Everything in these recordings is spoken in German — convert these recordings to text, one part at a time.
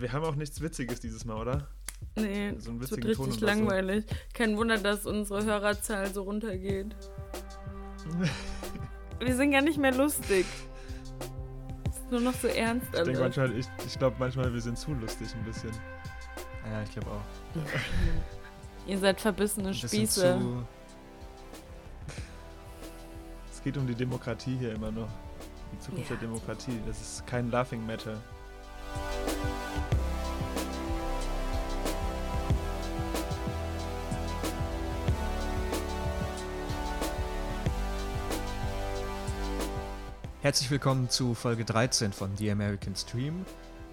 wir haben auch nichts Witziges dieses Mal, oder? Nee, so es wird richtig langweilig. So. Kein Wunder, dass unsere Hörerzahl so runtergeht. wir sind gar nicht mehr lustig. Es ist nur noch so ernst. Ich denke manchmal, ich, ich glaube manchmal, wir sind zu lustig ein bisschen. Ja, ich glaube auch. Ihr seid verbissene Spieße. Es geht um die Demokratie hier immer noch. Die Zukunft ja. der Demokratie. Das ist kein Laughing Matter. Herzlich willkommen zu Folge 13 von The American Stream.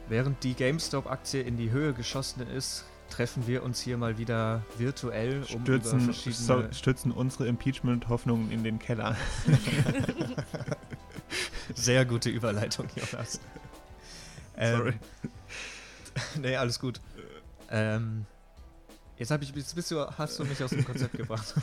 Während die GameStop-Aktie in die Höhe geschossen ist, treffen wir uns hier mal wieder virtuell, um stürzen, über verschiedene... Stürzen unsere Impeachment-Hoffnungen in den Keller. Sehr gute Überleitung, Jonas. Ähm, Sorry. nee, alles gut. Ähm, jetzt, ich, jetzt bist du, hast du mich aus dem Konzept gebracht.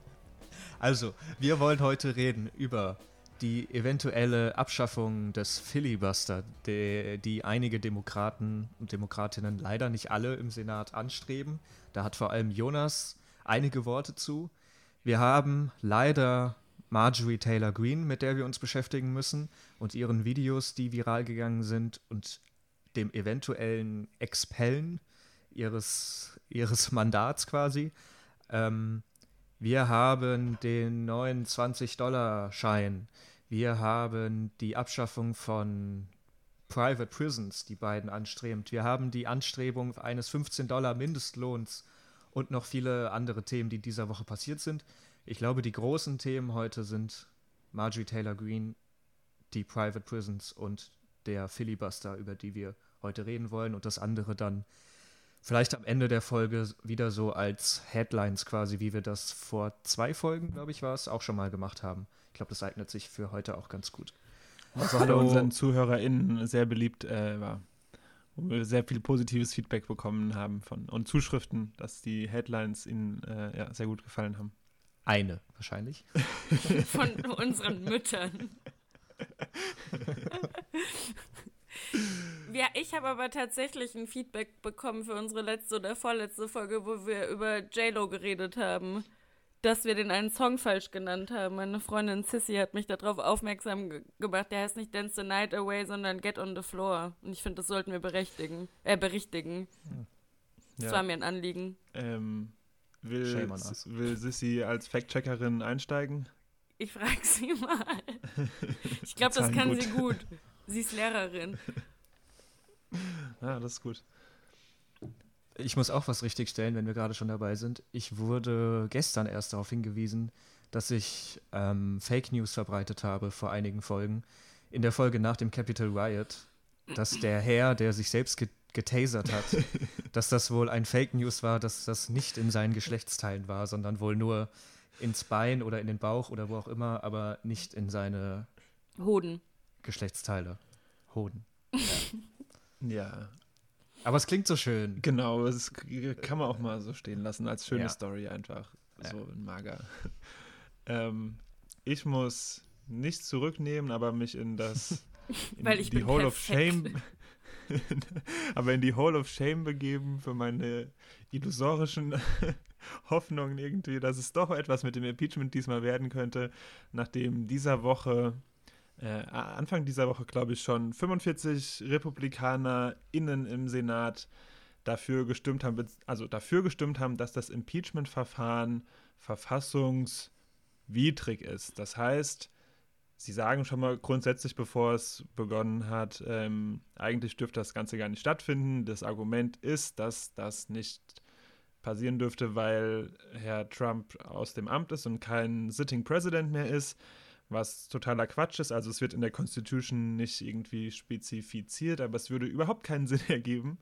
also, wir wollen heute reden über die eventuelle Abschaffung des Filibuster, die, die einige Demokraten und Demokratinnen leider nicht alle im Senat anstreben. Da hat vor allem Jonas einige Worte zu. Wir haben leider Marjorie Taylor Greene, mit der wir uns beschäftigen müssen, und ihren Videos, die viral gegangen sind, und dem eventuellen Expellen ihres, ihres Mandats quasi. Ähm, wir haben den neuen 20-Dollar-Schein. Wir haben die Abschaffung von Private Prisons, die beiden anstrebt. Wir haben die Anstrebung eines 15-Dollar-Mindestlohns und noch viele andere Themen, die dieser Woche passiert sind. Ich glaube, die großen Themen heute sind Marjorie Taylor Greene, die Private Prisons und der Filibuster, über die wir heute reden wollen. Und das andere dann vielleicht am Ende der Folge wieder so als Headlines quasi, wie wir das vor zwei Folgen, glaube ich, war es, auch schon mal gemacht haben. Ich glaube, das eignet sich für heute auch ganz gut. Was also, bei unseren ZuhörerInnen sehr beliebt äh, war. Wo wir sehr viel positives Feedback bekommen haben von und Zuschriften, dass die Headlines ihnen äh, ja, sehr gut gefallen haben. Eine wahrscheinlich. Von unseren Müttern. ja, ich habe aber tatsächlich ein Feedback bekommen für unsere letzte oder vorletzte Folge, wo wir über J-Lo geredet haben. Dass wir den einen Song falsch genannt haben. Meine Freundin Sissy hat mich darauf aufmerksam ge gemacht. Der heißt nicht Dance the Night Away, sondern Get on the Floor. Und ich finde, das sollten wir berechtigen, äh, berichtigen. Das ja. war mir ein Anliegen. Ähm, Will, will Sissy als Fact-Checkerin einsteigen? Ich frage sie mal. Ich glaube, das kann gut. sie gut. Sie ist Lehrerin. Ja, das ist gut. Ich muss auch was richtigstellen, wenn wir gerade schon dabei sind. Ich wurde gestern erst darauf hingewiesen, dass ich ähm, Fake News verbreitet habe vor einigen Folgen. In der Folge nach dem Capital Riot, dass der Herr, der sich selbst getasert hat, dass das wohl ein Fake News war, dass das nicht in seinen Geschlechtsteilen war, sondern wohl nur ins Bein oder in den Bauch oder wo auch immer, aber nicht in seine Hoden. Geschlechtsteile. Hoden. Ja. ja. Aber es klingt so schön. Genau, es kann man auch mal so stehen lassen, als schöne ja. Story einfach. So ja. mager. ähm, ich muss nichts zurücknehmen, aber mich in das in Weil ich die Hall of Shame aber in die Hall of Shame begeben für meine illusorischen Hoffnungen irgendwie, dass es doch etwas mit dem Impeachment diesmal werden könnte, nachdem dieser Woche, äh, Anfang dieser Woche glaube ich schon, 45 RepublikanerInnen im Senat dafür gestimmt haben, also dafür gestimmt haben, dass das Impeachment-Verfahren verfassungswidrig ist. Das heißt, Sie sagen schon mal grundsätzlich, bevor es begonnen hat, ähm, eigentlich dürfte das Ganze gar nicht stattfinden. Das Argument ist, dass das nicht passieren dürfte, weil Herr Trump aus dem Amt ist und kein Sitting President mehr ist, was totaler Quatsch ist. Also es wird in der Constitution nicht irgendwie spezifiziert, aber es würde überhaupt keinen Sinn ergeben,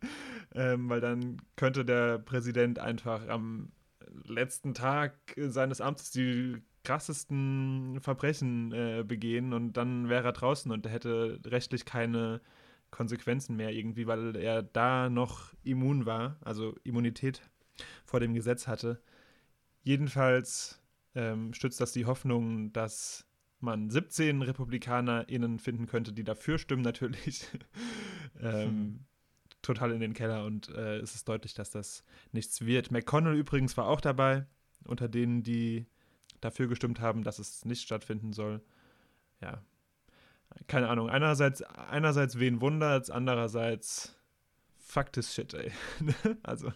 ähm, weil dann könnte der Präsident einfach am letzten Tag seines Amtes die krassesten Verbrechen äh, begehen und dann wäre er draußen und er hätte rechtlich keine Konsequenzen mehr irgendwie, weil er da noch immun war, also Immunität vor dem Gesetz hatte. Jedenfalls ähm, stützt das die Hoffnung, dass man 17 RepublikanerInnen finden könnte, die dafür stimmen, natürlich. ähm, total in den Keller und äh, es ist deutlich, dass das nichts wird. McConnell übrigens war auch dabei, unter denen, die dafür gestimmt haben, dass es nicht stattfinden soll. Ja, keine Ahnung. Einerseits, einerseits wen wundert, andererseits fuck this shit, ey. also.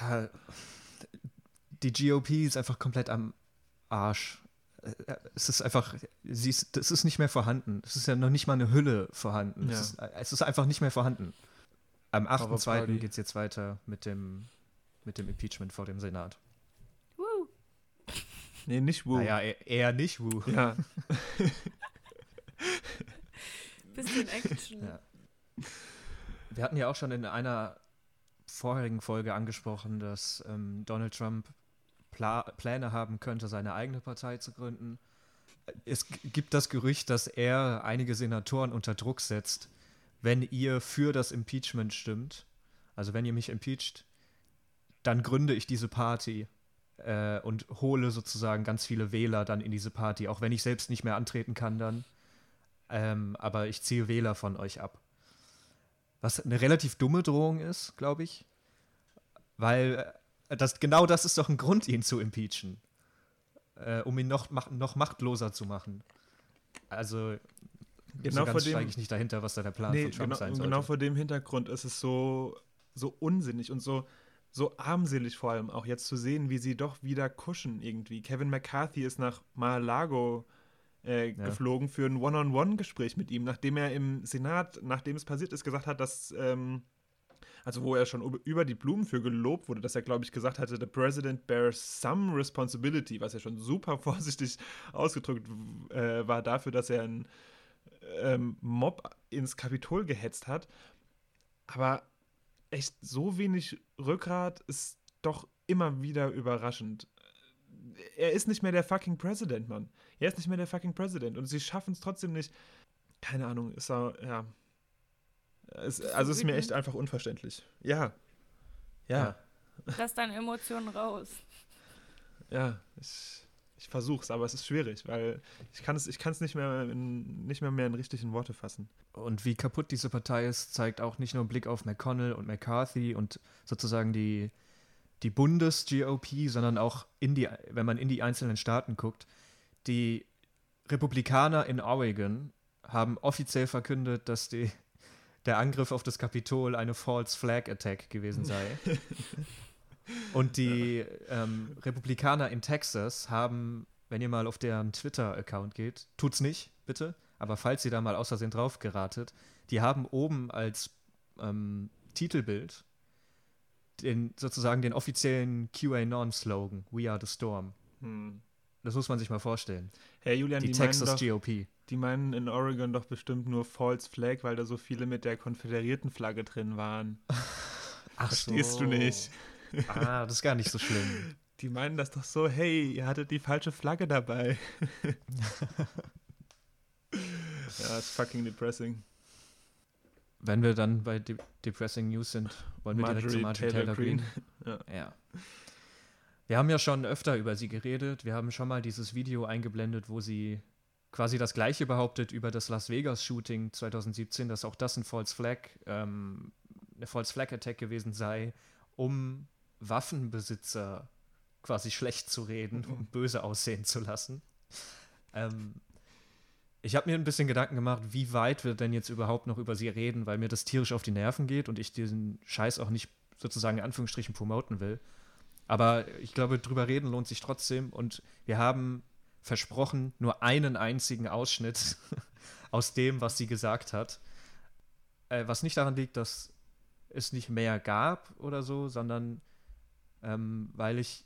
Ja, die GOP ist einfach komplett am Arsch. Äh, es ist einfach, sie ist, das ist nicht mehr vorhanden. Es ist ja noch nicht mal eine Hülle vorhanden. Ja. Es, ist, es, ist, einfach nicht mehr vorhanden. Am 8.2. geht es jetzt weiter mit dem, mit dem Impeachment vor dem Senat. Woo. Nee, nicht Woo. Naja, eher, eher nicht Woo. Ja. Bisschen Action. Ja. Wir hatten ja auch schon in einer vorherigen Folge angesprochen, dass ähm, Donald Trump Pla Pläne haben könnte, seine eigene Partei zu gründen. Es gibt das Gerücht, dass er einige Senatoren unter Druck setzt, wenn ihr für das Impeachment stimmt, also wenn ihr mich impeacht, dann gründe ich diese Party äh, und hole sozusagen ganz viele Wähler dann in diese Party, auch wenn ich selbst nicht mehr antreten kann dann. Ähm, aber ich ziehe Wähler von euch ab. Was eine relativ dumme Drohung ist, glaube ich. Weil das, genau das ist doch ein Grund, ihn zu impeachen. Äh, um ihn noch, noch machtloser zu machen. Also, genau so ganz steige ich nicht dahinter, was da der Plan nee, von Trump genau, sein soll. Genau vor dem Hintergrund ist es so, so unsinnig und so, so armselig vor allem auch jetzt zu sehen, wie sie doch wieder kuschen irgendwie. Kevin McCarthy ist nach Mar-a-Lago äh, ja. geflogen für ein One-on-One-Gespräch mit ihm, nachdem er im Senat, nachdem es passiert ist, gesagt hat, dass, ähm, also wo er schon über die Blumen für gelobt wurde, dass er, glaube ich, gesagt hatte, the president bears some responsibility, was ja schon super vorsichtig ausgedrückt äh, war dafür, dass er einen ähm, Mob ins Kapitol gehetzt hat. Aber echt so wenig Rückgrat ist doch immer wieder überraschend. Er ist nicht mehr der fucking President, Mann. Er ist nicht mehr der fucking President und sie schaffen es trotzdem nicht. Keine Ahnung, ist er, ja. Es, also ist mir echt einfach unverständlich. Ja. Ja. Lass deine Emotionen raus. Ja, ich, ich versuch's, aber es ist schwierig, weil ich kann es, ich kann es nicht mehr in, nicht mehr, mehr in richtigen Worte fassen. Und wie kaputt diese Partei ist, zeigt auch nicht nur ein Blick auf McConnell und McCarthy und sozusagen die, die Bundes-GOP, sondern auch in die, wenn man in die einzelnen Staaten guckt, die Republikaner in Oregon haben offiziell verkündet, dass die, der Angriff auf das Kapitol eine False Flag Attack gewesen sei. Und die ähm, Republikaner in Texas haben, wenn ihr mal auf deren Twitter-Account geht, tut's nicht, bitte, aber falls ihr da mal außersehen drauf geratet, die haben oben als ähm, Titelbild den, sozusagen den offiziellen QAnon-Slogan, We are the Storm. Hm. Das muss man sich mal vorstellen. Herr Julian, die, die Texas doch, GOP. Die meinen in Oregon doch bestimmt nur False Flag, weil da so viele mit der konföderierten Flagge drin waren. Ach Verstehst so. du nicht? Ah, das ist gar nicht so schlimm. Die meinen das doch so, hey, ihr hattet die falsche Flagge dabei. ja, ist fucking depressing. Wenn wir dann bei De Depressing News sind, wollen wir Marjorie direkt zu Marjorie Taylor, Taylor Green. Green. ja. ja. Wir haben ja schon öfter über sie geredet. Wir haben schon mal dieses Video eingeblendet, wo sie quasi das Gleiche behauptet über das Las Vegas Shooting 2017, dass auch das ein False Flag, ähm, eine False Flag Attack gewesen sei, um Waffenbesitzer quasi schlecht zu reden, um böse aussehen zu lassen. Ähm, ich habe mir ein bisschen Gedanken gemacht, wie weit wir denn jetzt überhaupt noch über sie reden, weil mir das tierisch auf die Nerven geht und ich diesen Scheiß auch nicht sozusagen in Anführungsstrichen promoten will. Aber ich glaube, drüber reden lohnt sich trotzdem. Und wir haben versprochen, nur einen einzigen Ausschnitt aus dem, was sie gesagt hat. Äh, was nicht daran liegt, dass es nicht mehr gab oder so, sondern ähm, weil ich,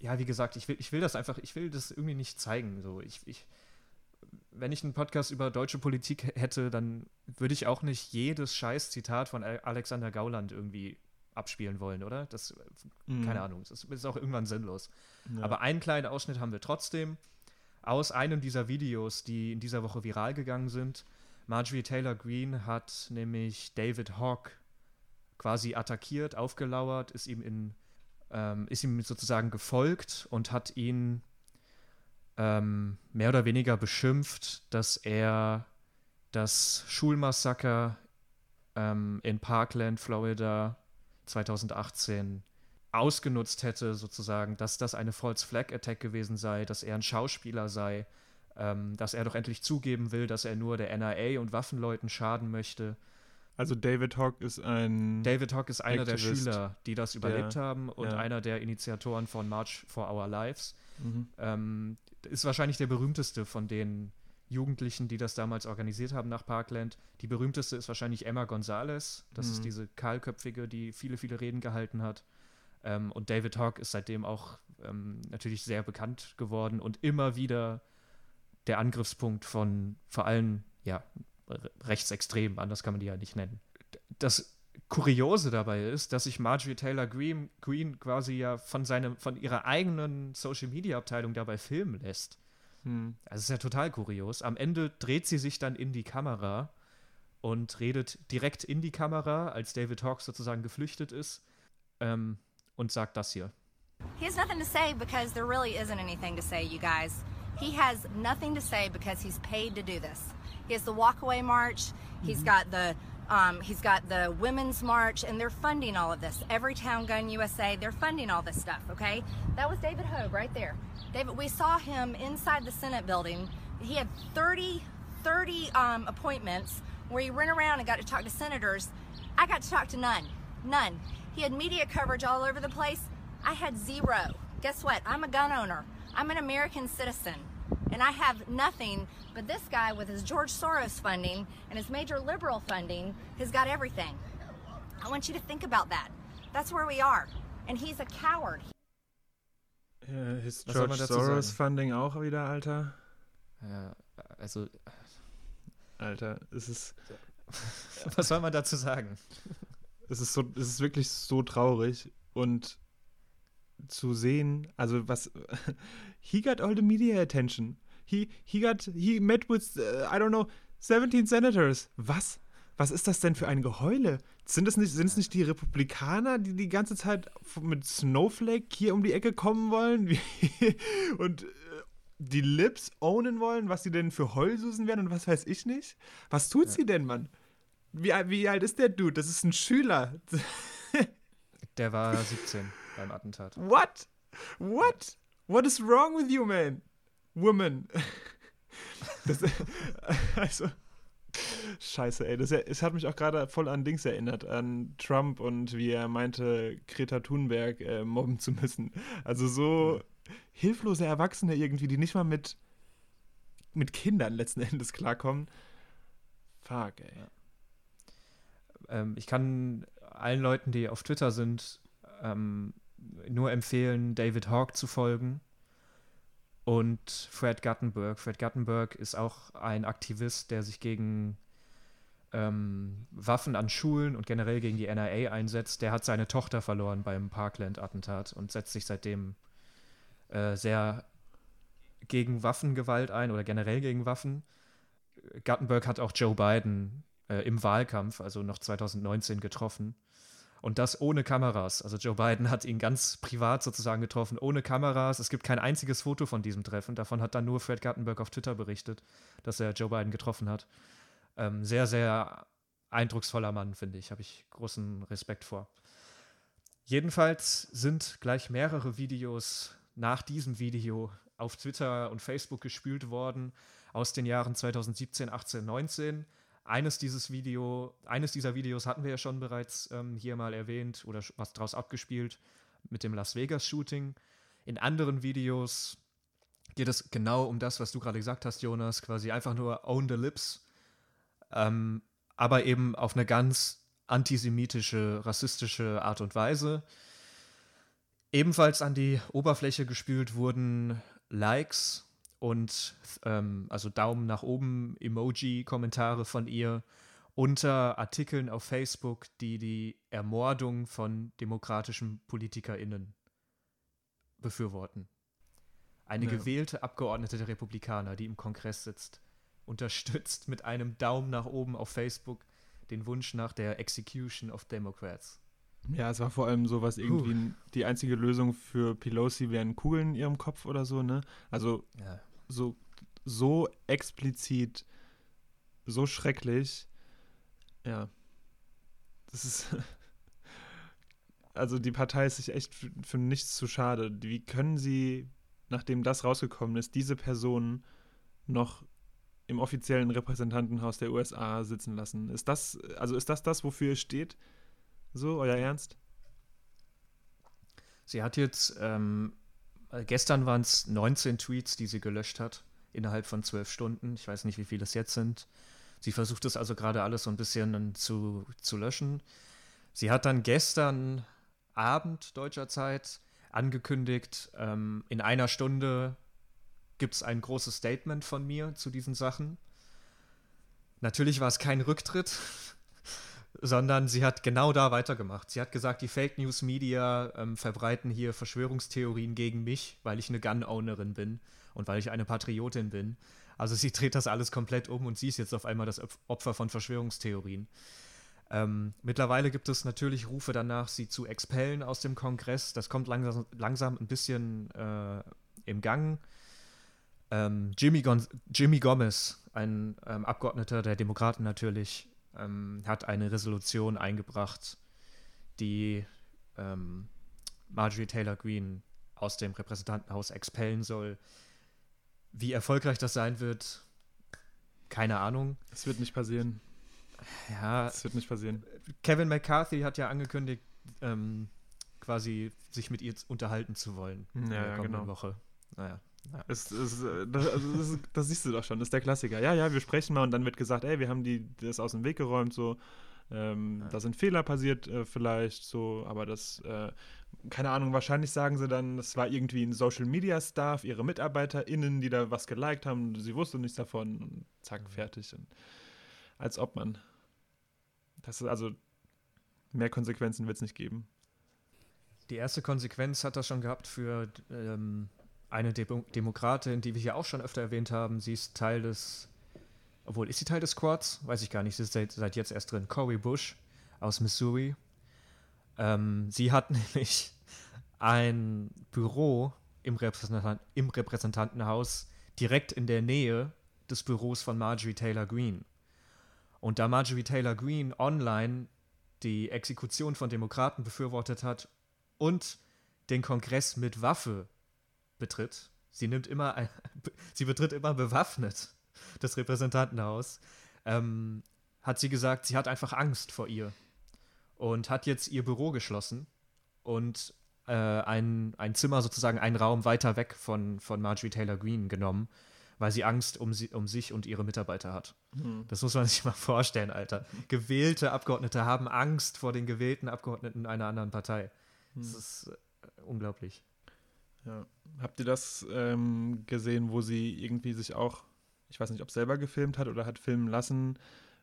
ja, wie gesagt, ich will, ich will das einfach, ich will das irgendwie nicht zeigen. So, ich, ich, wenn ich einen Podcast über deutsche Politik hätte, dann würde ich auch nicht jedes Scheiß-Zitat von Alexander Gauland irgendwie abspielen wollen, oder? Das, mhm. keine Ahnung, das ist auch irgendwann sinnlos. Ja. Aber einen kleinen Ausschnitt haben wir trotzdem aus einem dieser Videos, die in dieser Woche viral gegangen sind. Marjorie Taylor Greene hat nämlich David Hawk quasi attackiert, aufgelauert, ist ihm in ähm, ist ihm sozusagen gefolgt und hat ihn ähm, mehr oder weniger beschimpft, dass er das Schulmassaker ähm, in Parkland, Florida 2018 ausgenutzt hätte, sozusagen, dass das eine False Flag Attack gewesen sei, dass er ein Schauspieler sei, ähm, dass er doch endlich zugeben will, dass er nur der NRA und Waffenleuten schaden möchte. Also David Hawk ist ein. David Hawk ist einer Aktivist, der Schüler, die das überlebt der, haben und ja. einer der Initiatoren von March for Our Lives. Mhm. Ähm, ist wahrscheinlich der berühmteste von den Jugendlichen, die das damals organisiert haben nach Parkland. Die berühmteste ist wahrscheinlich Emma Gonzalez. Das mhm. ist diese kahlköpfige, die viele, viele Reden gehalten hat. Ähm, und David Hawk ist seitdem auch ähm, natürlich sehr bekannt geworden und immer wieder der Angriffspunkt von vor allem, ja, Rechtsextremen, anders kann man die ja nicht nennen. Das Kuriose dabei ist, dass sich Marjorie Taylor Greene, Green quasi ja von, seinem, von ihrer eigenen Social Media Abteilung dabei filmen lässt. Hm. Also ist ja total kurios. Am Ende dreht sie sich dann in die Kamera und redet direkt in die Kamera, als David Hawkes sozusagen geflüchtet ist, ähm, und sagt das hier. He has nothing to say because there really isn't anything to say, you guys. He has nothing to say because he's paid to do this. He has the walkaway march. He's mm-hmm. got the um, he's got the women's march, and they're funding all of this. Everytown Gun USA, they're funding all this stuff. Okay, that was David Hogue right there. David, we saw him inside the Senate building. He had 30, 30 um, appointments where he went around and got to talk to senators. I got to talk to none, none. He had media coverage all over the place. I had zero. Guess what? I'm a gun owner. I'm an American citizen and I have nothing. But this guy, with his George Soros funding and his major liberal funding, has got everything. I want you to think about that. That's where we are. And he's a coward. Ja, his George Soros sagen? Funding auch wieder, Alter. Ja, also. Alter, es ist. Was soll man dazu sagen? Es ist so, es ist wirklich so traurig und zu sehen, also was he got all the media attention. He he got he met with uh, I don't know 17 senators. Was? Was ist das denn für ein Geheule? Sind es nicht sind es nicht die Republikaner, die die ganze Zeit mit Snowflake hier um die Ecke kommen wollen und äh, die Lips ownen wollen, was sie denn für Heulsusen werden und was weiß ich nicht? Was tut ja. sie denn, Mann? Wie, wie alt ist der Dude? Das ist ein Schüler. der war 17 beim Attentat. What? What? What is wrong with you, man? Woman. Das, also, scheiße, ey. Das, es hat mich auch gerade voll an Dings erinnert, an Trump und wie er meinte, Greta Thunberg äh, mobben zu müssen. Also so ja. hilflose Erwachsene irgendwie, die nicht mal mit, mit Kindern letzten Endes klarkommen. Fuck, ey. Ja. Ähm, ich kann allen Leuten, die auf Twitter sind, ähm, nur empfehlen, David Hawk zu folgen und Fred Guttenberg. Fred Guttenberg ist auch ein Aktivist, der sich gegen ähm, Waffen an Schulen und generell gegen die NRA einsetzt. Der hat seine Tochter verloren beim Parkland-Attentat und setzt sich seitdem äh, sehr gegen Waffengewalt ein oder generell gegen Waffen. Guttenberg hat auch Joe Biden äh, im Wahlkampf, also noch 2019, getroffen und das ohne Kameras. Also Joe Biden hat ihn ganz privat sozusagen getroffen, ohne Kameras. Es gibt kein einziges Foto von diesem Treffen. Davon hat dann nur Fred Gartenberg auf Twitter berichtet, dass er Joe Biden getroffen hat. Ähm, sehr, sehr eindrucksvoller Mann, finde ich. Habe ich großen Respekt vor. Jedenfalls sind gleich mehrere Videos nach diesem Video auf Twitter und Facebook gespült worden aus den Jahren 2017, 18, 19 eines, dieses Video, eines dieser Videos hatten wir ja schon bereits ähm, hier mal erwähnt oder was daraus abgespielt mit dem Las Vegas-Shooting. In anderen Videos geht es genau um das, was du gerade gesagt hast, Jonas, quasi einfach nur own the lips, ähm, aber eben auf eine ganz antisemitische, rassistische Art und Weise. Ebenfalls an die Oberfläche gespült wurden Likes und ähm, also Daumen nach oben, Emoji-Kommentare von ihr unter Artikeln auf Facebook, die die Ermordung von demokratischen PolitikerInnen befürworten. Eine ja. gewählte Abgeordnete der Republikaner, die im Kongress sitzt, unterstützt mit einem Daumen nach oben auf Facebook den Wunsch nach der Execution of Democrats. Ja, es war vor allem so was irgendwie Puh. die einzige Lösung für Pelosi wären Kugeln in ihrem Kopf oder so, ne? Also ja. so, so explizit, so schrecklich. Ja. Das ist. Also die Partei ist sich echt für, für nichts zu schade. Wie können sie, nachdem das rausgekommen ist, diese Person noch im offiziellen Repräsentantenhaus der USA sitzen lassen? Ist das, also ist das das, wofür ihr steht? So, euer Ernst? Sie hat jetzt, ähm, gestern waren es 19 Tweets, die sie gelöscht hat, innerhalb von zwölf Stunden. Ich weiß nicht, wie viele es jetzt sind. Sie versucht es also gerade alles so ein bisschen zu, zu löschen. Sie hat dann gestern Abend deutscher Zeit angekündigt, ähm, in einer Stunde gibt es ein großes Statement von mir zu diesen Sachen. Natürlich war es kein Rücktritt, sondern sie hat genau da weitergemacht. Sie hat gesagt, die Fake News Media ähm, verbreiten hier Verschwörungstheorien gegen mich, weil ich eine Gun-Ownerin bin und weil ich eine Patriotin bin. Also sie dreht das alles komplett um und sie ist jetzt auf einmal das Opfer von Verschwörungstheorien. Ähm, mittlerweile gibt es natürlich Rufe danach, sie zu expellen aus dem Kongress. Das kommt langsam, langsam ein bisschen äh, im Gang. Ähm, Jimmy, Jimmy, Gomez, ein ähm, Abgeordneter der Demokraten natürlich, ähm, hat eine Resolution eingebracht, die ähm, Marjorie Taylor Greene aus dem Repräsentantenhaus expellen soll. Wie erfolgreich das sein wird, keine Ahnung. Es wird nicht passieren. Ja. Das wird nicht passieren. Kevin McCarthy hat ja angekündigt, ähm, quasi sich mit ihr unterhalten zu wollen. Ja, in der ja genau. Woche. Naja. Ja. Es, es, das, also das, das, siehst du doch schon, das ist der Klassiker. Ja, ja, wir sprechen mal und dann wird gesagt, ey, wir haben die, das aus dem Weg geräumt, so. Ähm, ja. Da sind Fehler passiert äh, vielleicht, so, aber das, äh, keine Ahnung, wahrscheinlich sagen sie dann, das war irgendwie ein Social Media Staff, ihre MitarbeiterInnen, die da was geliked haben, sie wusste nichts davon und zack, mhm. fertig. Und als ob man. Das ist also mehr Konsequenzen wird es nicht geben. Die erste Konsequenz hat das schon gehabt für ähm, eine De Demokratin, die wir hier auch schon öfter erwähnt haben. Sie ist Teil des, obwohl ist sie Teil des Squads? Weiß ich gar nicht. Sie ist seit, seit jetzt erst drin. Cory Bush aus Missouri. Ähm, sie hat nämlich ein Büro im, Repräsentant im Repräsentantenhaus direkt in der Nähe des Büros von Marjorie Taylor Greene. Und da Marjorie Taylor Greene online die Exekution von Demokraten befürwortet hat und den Kongress mit Waffe betritt, sie nimmt immer, ein, sie betritt immer bewaffnet das Repräsentantenhaus, ähm, hat sie gesagt, sie hat einfach Angst vor ihr und hat jetzt ihr Büro geschlossen und äh, ein, ein Zimmer sozusagen, einen Raum weiter weg von, von Marjorie Taylor Greene genommen, weil sie Angst um, sie, um sich und ihre Mitarbeiter hat. Mhm. Das muss man sich mal vorstellen, Alter. Gewählte Abgeordnete haben Angst vor den gewählten Abgeordneten einer anderen Partei. Mhm. Das ist äh, unglaublich. Ja. Habt ihr das ähm, gesehen, wo sie irgendwie sich auch, ich weiß nicht, ob selber gefilmt hat oder hat filmen lassen,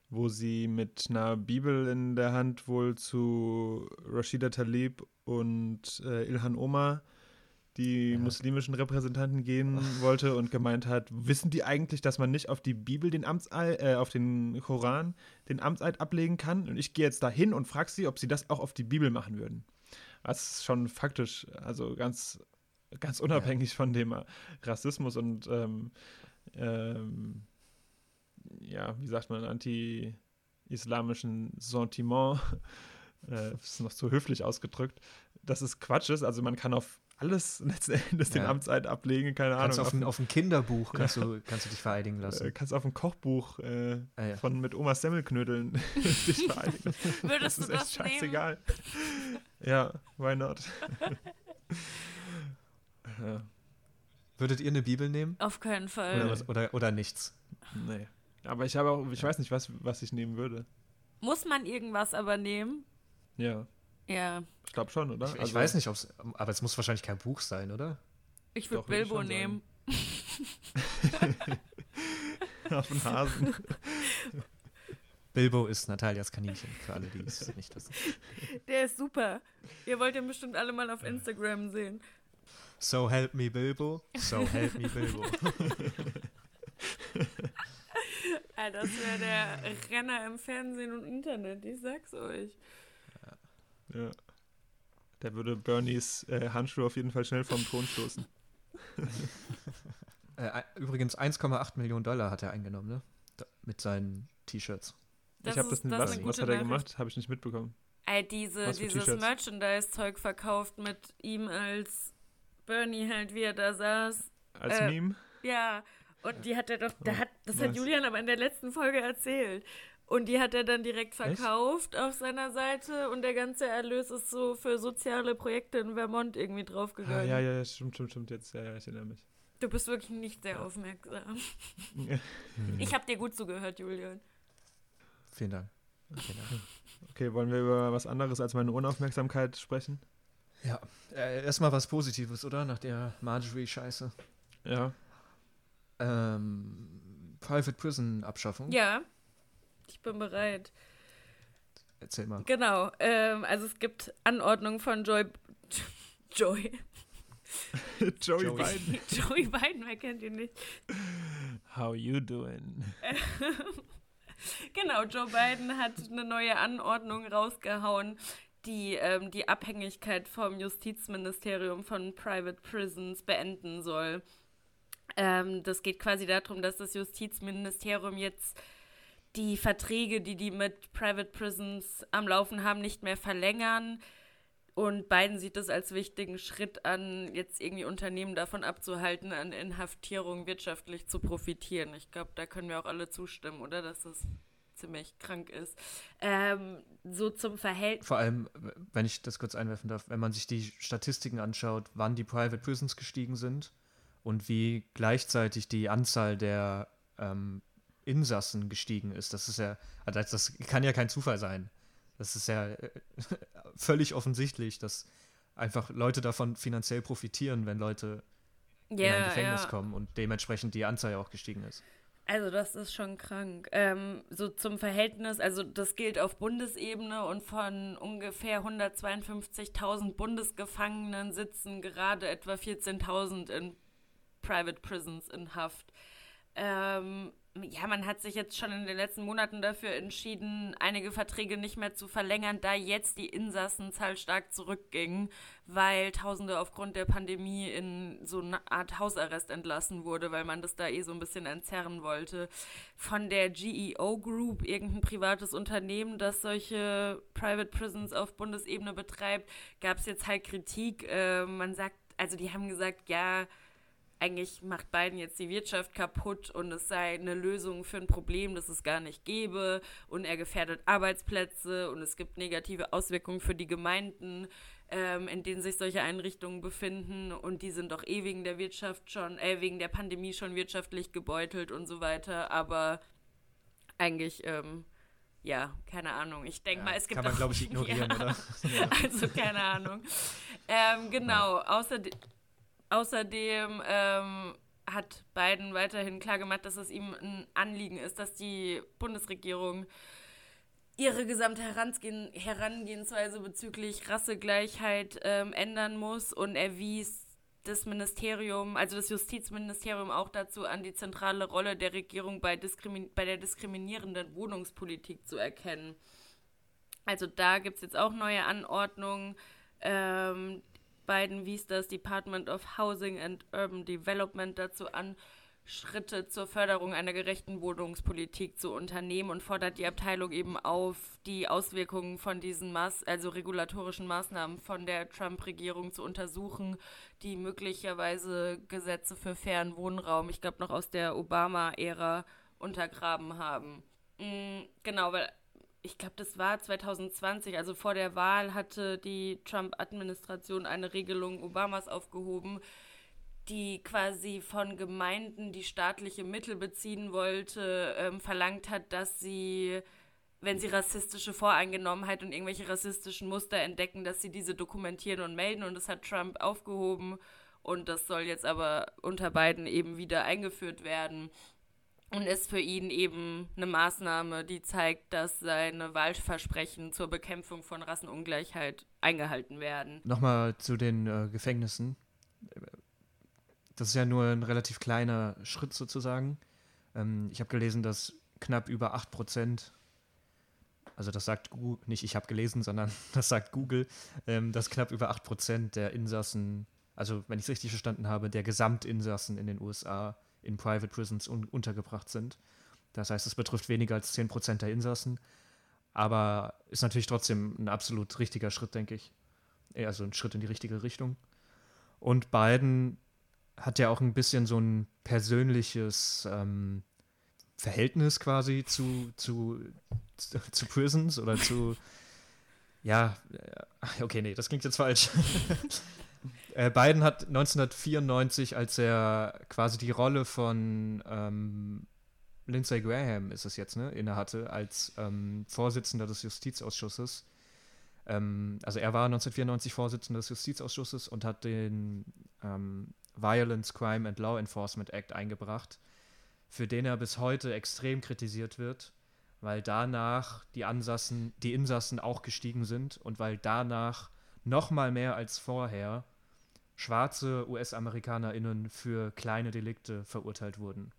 wo sie mit einer Bibel in der Hand wohl zu Rashida Talib und äh, Ilhan Omar die ja. muslimischen Repräsentanten gehen wollte und gemeint hat, wissen die eigentlich, dass man nicht auf die Bibel den Amtseid, äh, auf den Koran den Amtseid ablegen kann? Und ich gehe jetzt dahin und frage sie, ob sie das auch auf die Bibel machen würden. Ist schon faktisch, also ganz, ganz unabhängig ja. von dem Rassismus und ähm, ähm, ja, wie sagt man, anti-islamischen Sentiment, äh, ist noch zu höflich ausgedrückt, dass es Quatsch ist. Also man kann auf alles letzten Endes ja. den Amtseid ablegen, keine kannst Ahnung. Auf ein, auf ein Kinderbuch kannst, ja. du, kannst du dich vereidigen lassen. Äh, kannst auf ein Kochbuch äh, ah, ja. von mit Omas Semmelknödeln dich vereidigen. Würdest das ist du das echt scheißegal. ja, why not? Würdet ihr eine Bibel nehmen? Auf keinen Fall. Oder, was, oder, oder nichts? Nee. Aber ich habe auch, ich weiß nicht, was, was ich nehmen würde. Muss man irgendwas aber nehmen? Ja. Ja. Ich glaube schon, oder? Ich, also, ich weiß nicht, ob's, aber es muss wahrscheinlich kein Buch sein, oder? Ich würde Bilbo würd nehmen. Auf den Hasen. Bilbo ist Natalias Kaninchen, für alle, die es nicht wissen. Der ist super. Ihr wollt ihn bestimmt alle mal auf Instagram sehen. So help me Bilbo, so help me Bilbo. Alter, das wäre der Renner im Fernsehen und Internet, ich sag's euch. Ja. Der würde Bernies äh, Handschuhe auf jeden Fall schnell vom Thron stoßen. äh, übrigens 1,8 Millionen Dollar hat er eingenommen, ne? Da, mit seinen T-Shirts. Ich habe das nicht. Was, was hat er gemacht? Habe ich nicht mitbekommen. Ey, diese, dieses? Merchandise-Zeug verkauft mit ihm als Bernie halt, wie er da saß. Als Äh, Meme? Ja, und die hat er doch, da hat, das hat nice. Julian aber in der letzten Folge erzählt. Und die hat er dann direkt verkauft auf seiner Seite und der ganze Erlös ist so für soziale Projekte in Vermont irgendwie Ah, draufgegangen. ja, ja, ja, stimmt, stimmt, stimmt. Jetzt, ja, ja, ich erinnere mich. Du bist wirklich nicht sehr aufmerksam. Ich habe dir gut zugehört, Julian. Vielen Dank. Vielen Dank. Okay, wollen wir über was anderes als meine Unaufmerksamkeit sprechen? Ja, äh, erstmal was Positives, oder? Nach der Marjorie-Scheiße. Ja. Ähm, Private Prison Abschaffung. Ja, ich bin bereit. Erzähl mal. Genau, ähm, also es gibt Anordnungen von Joy. Joy. Joey, Joey. Biden. Joey Biden, wer kennt ihn nicht? How you doing? Genau, Joe Biden hat eine neue Anordnung rausgehauen, die ähm, die Abhängigkeit vom Justizministerium von Private Prisons beenden soll. Ähm, das geht quasi darum, dass das Justizministerium jetzt die Verträge, die die mit Private Prisons am Laufen haben, nicht mehr verlängern. Und Biden sieht es als wichtigen Schritt an, jetzt irgendwie Unternehmen davon abzuhalten, an Inhaftierung wirtschaftlich zu profitieren. Ich glaube, da können wir auch alle zustimmen, oder? Dass das ziemlich krank ist. Ähm, so zum Verhältnis. Vor allem, wenn ich das kurz einwerfen darf, wenn man sich die Statistiken anschaut, wann die Private Prisons gestiegen sind und wie gleichzeitig die Anzahl der ähm, Insassen gestiegen ist, das ist ja, also das, kann ja kein Zufall sein. Das ist ja äh, völlig offensichtlich, dass einfach Leute davon finanziell profitieren, wenn Leute in ein Gefängnis ja. kommen und dementsprechend die Anzahl auch gestiegen ist. Also das ist schon krank. Ähm, so zum Verhältnis, also das gilt auf Bundesebene und von ungefähr 152.000 Bundesgefangenen sitzen gerade etwa 14.000 in Private Prisons in Haft. Ähm, ja, man hat sich jetzt schon in den letzten Monaten dafür entschieden, einige Verträge nicht mehr zu verlängern, da jetzt die Insassenzahl stark zurückging, weil Tausende aufgrund der Pandemie in so eine Art Hausarrest entlassen wurde, weil man das da eh so ein bisschen entzerren wollte. Von der GEO Group, irgendein privates Unternehmen, das solche Private Prisons auf Bundesebene betreibt, gab es jetzt halt Kritik. Äh, man sagt, also die haben gesagt, ja, eigentlich macht Biden jetzt die Wirtschaft kaputt und es sei eine Lösung für ein Problem, das es gar nicht gäbe und er gefährdet Arbeitsplätze und es gibt negative Auswirkungen für die Gemeinden, ähm, in denen sich solche Einrichtungen befinden und die sind doch eh wegen der Wirtschaft schon, äh, wegen der Pandemie schon wirtschaftlich gebeutelt und so weiter, aber eigentlich, ähm, ja, keine Ahnung. Ich denke mal, es gibt Kann man, glaube ich, ignorieren, Ja. oder? Also keine Ahnung. Ähm, genau, außerdem, außerdem ähm, hat Biden weiterhin klargemacht, dass es ihm ein Anliegen ist, dass die Bundesregierung ihre gesamte Herangehen, Herangehensweise bezüglich Rassegleichheit ähm, ändern muss und er wies das Ministerium, also das Justizministerium auch dazu an, die zentrale Rolle der Regierung bei, Diskrimi bei der diskriminierenden Wohnungspolitik zu erkennen. Also da gibt es jetzt auch neue Anordnungen. Ähm, Biden wies das Department of Housing and Urban Development dazu an, Schritte zur Förderung einer gerechten Wohnungspolitik zu unternehmen und fordert die Abteilung eben auf, die Auswirkungen von diesen Maß also regulatorischen Maßnahmen von der Trump-Regierung zu untersuchen, die möglicherweise Gesetze für fairen Wohnraum, ich glaube noch aus der Obama-Ära, untergraben haben. Mm, genau, weil ich glaube, das war 2020, also vor der Wahl hatte die Trump-Administration eine Regelung Obamas aufgehoben, die quasi von Gemeinden, die staatliche Mittel beziehen wollte, ähm, verlangt hat, dass sie, wenn sie rassistische Voreingenommenheit und irgendwelche rassistischen Muster entdecken, dass sie diese dokumentieren und melden. Und das hat Trump aufgehoben. Und das soll jetzt aber unter Biden eben wieder eingeführt werden und ist für ihn eben eine Maßnahme, die zeigt, dass seine Wahlversprechen zur Bekämpfung von Rassenungleichheit eingehalten werden. Nochmal zu den äh, Gefängnissen. Das ist ja nur ein relativ kleiner Schritt sozusagen. Ähm, ich habe gelesen, dass knapp über 8 Prozent, also das sagt Google, nicht ich habe gelesen, sondern das sagt Google, ähm, dass knapp über 8 Prozent der Insassen, also wenn ich es richtig verstanden habe, der Gesamtinsassen in den USA in Private Prisons un untergebracht sind. Das heißt, es betrifft weniger als 10 Prozent der Insassen. Aber ist natürlich trotzdem ein absolut richtiger Schritt, denke ich. Eher so ein Schritt in die richtige Richtung. Und Biden hat ja auch ein bisschen so ein persönliches ähm, Verhältnis quasi zu, zu, zu Prisons oder zu. Ja, äh, okay, nee, das klingt jetzt falsch. äh, Biden hat 1994, als er quasi die Rolle von ähm, Lindsey Graham, ist es jetzt, ne, innehatte, als ähm, Vorsitzender des Justizausschusses, ähm, also er war 1994 Vorsitzender des Justizausschusses und hat den ähm, Violence, Crime and Law Enforcement Act eingebracht, für den er bis heute extrem kritisiert wird, weil danach die Ansassen, die Insassen auch gestiegen sind und weil danach noch mal mehr als vorher schwarze US-AmerikanerInnen für kleine Delikte verurteilt wurden.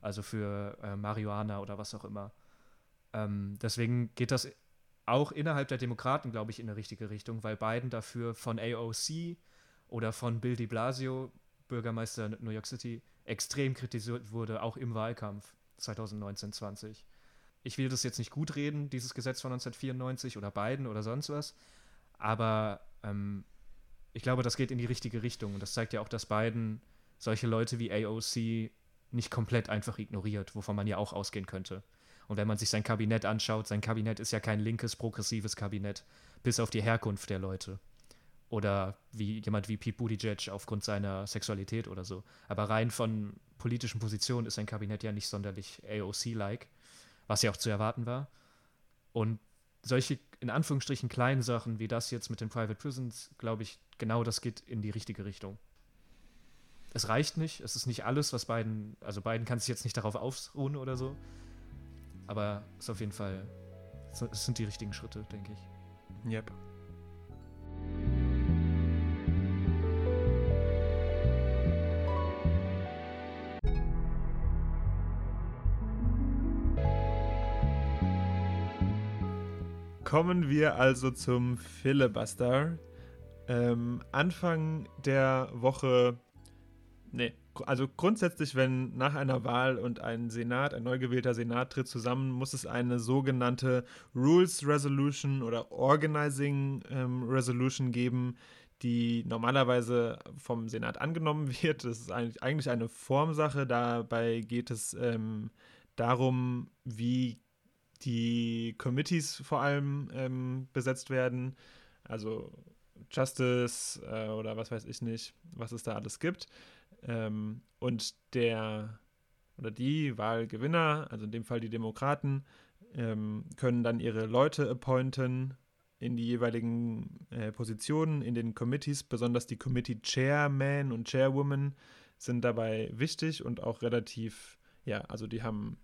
Also für äh, Marihuana oder was auch immer. Ähm, deswegen geht das auch innerhalb der Demokraten, glaube ich, in eine richtige Richtung, weil Biden dafür von AOC oder von Bill de Blasio, Bürgermeister New York City, extrem kritisiert wurde, auch im Wahlkampf 2019-20. Ich will das jetzt nicht gut reden, dieses Gesetz von 1994 oder Biden oder sonst was, aber ähm, ich glaube, das geht in die richtige Richtung und das zeigt ja auch, dass Biden solche Leute wie AOC nicht komplett einfach ignoriert, wovon man ja auch ausgehen könnte. Und wenn man sich sein Kabinett anschaut, sein Kabinett ist ja kein linkes, progressives Kabinett, bis auf die Herkunft der Leute. Oder wie jemand wie Pete Buttigieg aufgrund seiner Sexualität oder so. Aber rein von politischen Positionen ist sein Kabinett ja nicht sonderlich AOC-like, was ja auch zu erwarten war. Und solche, in Anführungsstrichen, kleinen Sachen wie das jetzt mit den Private Prisons, glaube ich, genau das geht in die richtige Richtung. Es reicht nicht, es ist nicht alles, was beiden, also beiden kann sich jetzt nicht darauf ausruhen oder so, aber es ist auf jeden Fall, es sind die richtigen Schritte, denke ich. Yep. Kommen wir also zum Filibuster. Ähm, Anfang der Woche, nee, also grundsätzlich, wenn nach einer Wahl und ein Senat, ein neu gewählter Senat tritt zusammen, muss es eine sogenannte Rules Resolution oder Organizing ähm, Resolution geben, die normalerweise vom Senat angenommen wird. Das ist eigentlich eine Formsache. Dabei geht es ähm, darum, wie die Committees vor allem ähm, besetzt werden. Also Justice äh, oder was weiß ich nicht, was es da alles gibt. Ähm, und der oder die Wahlgewinner, also in dem Fall die Demokraten, ähm, können dann ihre Leute appointen in die jeweiligen äh, Positionen in den Committees. Besonders die Committee Chairman und Chairwoman sind dabei wichtig und auch relativ, ja, also die haben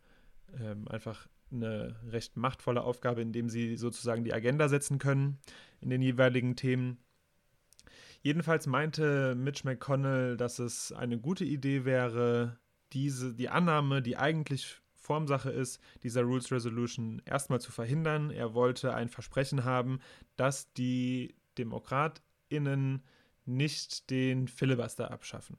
ähm, einfach eine recht machtvolle Aufgabe, indem sie sozusagen die Agenda setzen können in den jeweiligen Themen. Jedenfalls meinte Mitch McConnell, dass es eine gute Idee wäre, diese, die Annahme, die eigentlich Formsache ist, dieser Rules Resolution erstmal zu verhindern. Er wollte ein Versprechen haben, dass die DemokratInnen nicht den Filibuster abschaffen.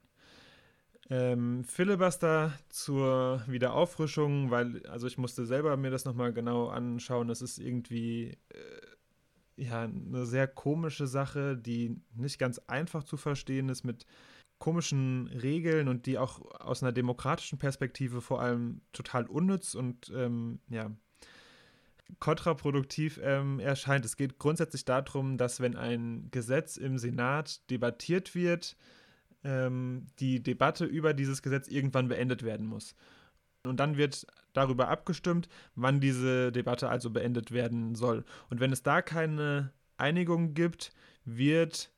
Ähm, Filibuster zur Wiederauffrischung, weil, also ich musste selber mir das nochmal genau anschauen. Das ist irgendwie äh, ja eine sehr komische Sache, die nicht ganz einfach zu verstehen ist mit komischen Regeln und die auch aus einer demokratischen Perspektive vor allem total unnütz und ähm, ja kontraproduktiv ähm, erscheint. Es geht grundsätzlich darum, dass wenn ein Gesetz im Senat debattiert wird, ähm, die Debatte über dieses Gesetz irgendwann beendet werden muss. Und dann wird darüber abgestimmt, wann diese Debatte also beendet werden soll. Und wenn es da keine Einigung gibt, wird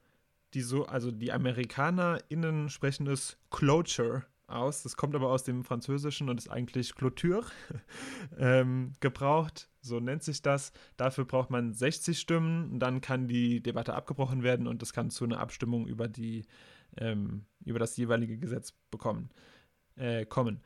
die so, also die AmerikanerInnen sprechen es Closure aus. Das kommt aber aus dem Französischen und ist eigentlich Clôture ähm, gebraucht. So nennt sich das. Dafür braucht man 60 Stimmen. Dann kann die Debatte abgebrochen werden und es kann zu einer Abstimmung über die ähm, über das jeweilige Gesetz bekommen, äh, kommen.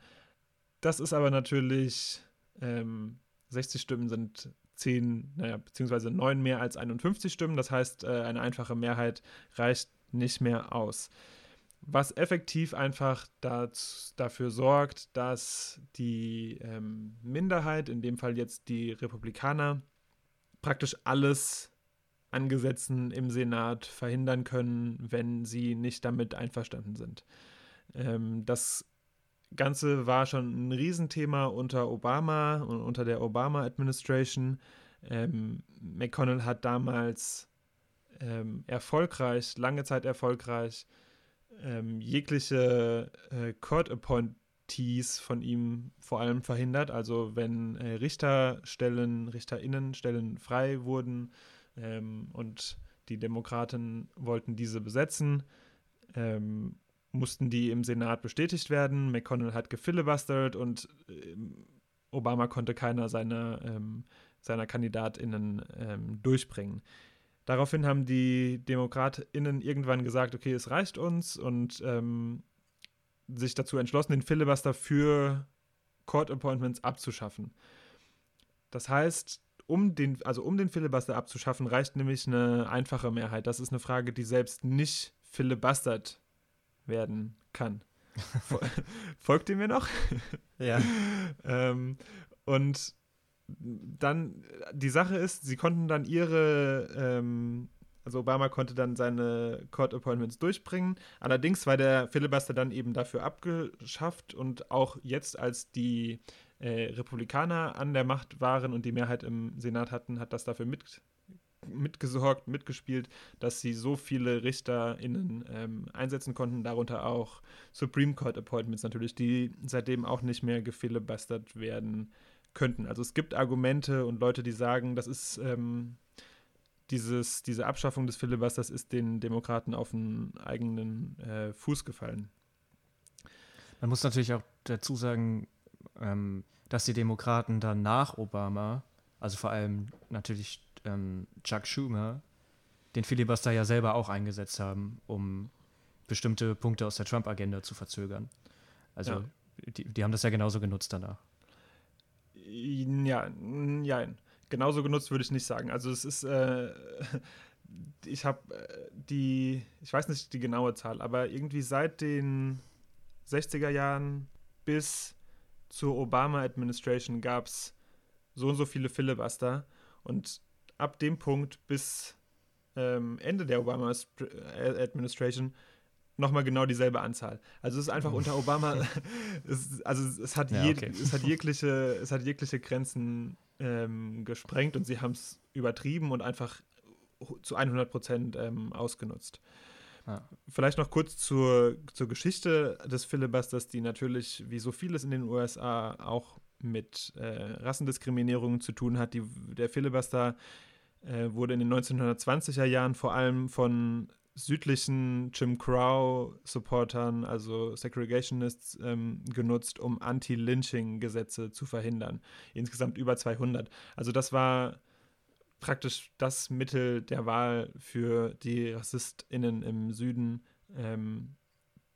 Das ist aber natürlich, ähm, 60 Stimmen sind 10, naja, beziehungsweise 9 mehr als 51 Stimmen. Das heißt, äh, eine einfache Mehrheit reicht nicht mehr aus. Was effektiv einfach das, dafür sorgt, dass die ähm, Minderheit, in dem Fall jetzt die Republikaner, praktisch alles an Gesetzen im Senat verhindern können, wenn sie nicht damit einverstanden sind. Ähm, das Ganze war schon ein Riesenthema unter Obama und unter der Obama-Administration. Ähm, McConnell hat damals ähm, erfolgreich, lange Zeit erfolgreich, ähm, jegliche äh, Court Appointees von ihm vor allem verhindert. Also wenn äh, Richterstellen, Richterinnenstellen frei wurden ähm, und die Demokraten wollten diese besetzen, ähm, mussten die im Senat bestätigt werden. McConnell hat gefilibustert und äh, Obama konnte keiner seiner, ähm, seiner KandidatInnen ähm, durchbringen. Daraufhin haben die DemokratInnen irgendwann gesagt, okay, es reicht uns und ähm, sich dazu entschlossen, den Filibuster für Court Appointments abzuschaffen. Das heißt, um den, also um den Filibuster abzuschaffen, reicht nämlich eine einfache Mehrheit. Das ist eine Frage, die selbst nicht filibustert werden kann. Folgt ihr mir noch? Ja. ähm, und dann, die Sache ist, sie konnten dann ihre, ähm, also Obama konnte dann seine Court Appointments durchbringen. Allerdings war der Filibuster dann eben dafür abgeschafft und auch jetzt, als die äh, Republikaner an der Macht waren und die Mehrheit im Senat hatten, hat das dafür mit, mitgesorgt, mitgespielt, dass sie so viele RichterInnen ähm, einsetzen konnten, darunter auch Supreme Court Appointments natürlich, die seitdem auch nicht mehr gefilibustert werden könnten. Also es gibt Argumente und Leute, die sagen, das ist ähm, dieses, diese Abschaffung des Filibusters ist den Demokraten auf einen eigenen äh, Fuß gefallen. Man muss natürlich auch dazu sagen, ähm, dass die Demokraten dann nach Obama, also vor allem natürlich ähm, Chuck Schumer, den Filibuster ja selber auch eingesetzt haben, um bestimmte Punkte aus der Trump-Agenda zu verzögern. Also ja. die, die haben das ja genauso genutzt danach. Ja, ja, genauso genutzt würde ich nicht sagen. Also es ist, äh, ich habe äh, die, ich weiß nicht die genaue Zahl, aber irgendwie seit den 60er Jahren bis zur Obama-Administration gab es so und so viele Filibuster und ab dem Punkt bis ähm, Ende der Obama-Administration nochmal genau dieselbe Anzahl. Also es ist einfach unter Obama, es, also es hat, ja, je, okay. es, hat jegliche, es hat jegliche Grenzen ähm, gesprengt und sie haben es übertrieben und einfach zu 100 Prozent ähm, ausgenutzt. Ah. Vielleicht noch kurz zur, zur Geschichte des Filibusters, die natürlich, wie so vieles in den USA, auch mit äh, Rassendiskriminierung zu tun hat. Die, der Filibuster äh, wurde in den 1920er Jahren vor allem von südlichen Jim Crow-Supportern, also Segregationists, ähm, genutzt, um Anti-Lynching-Gesetze zu verhindern. Insgesamt über 200. Also das war praktisch das Mittel der Wahl für die RassistInnen im Süden, ähm,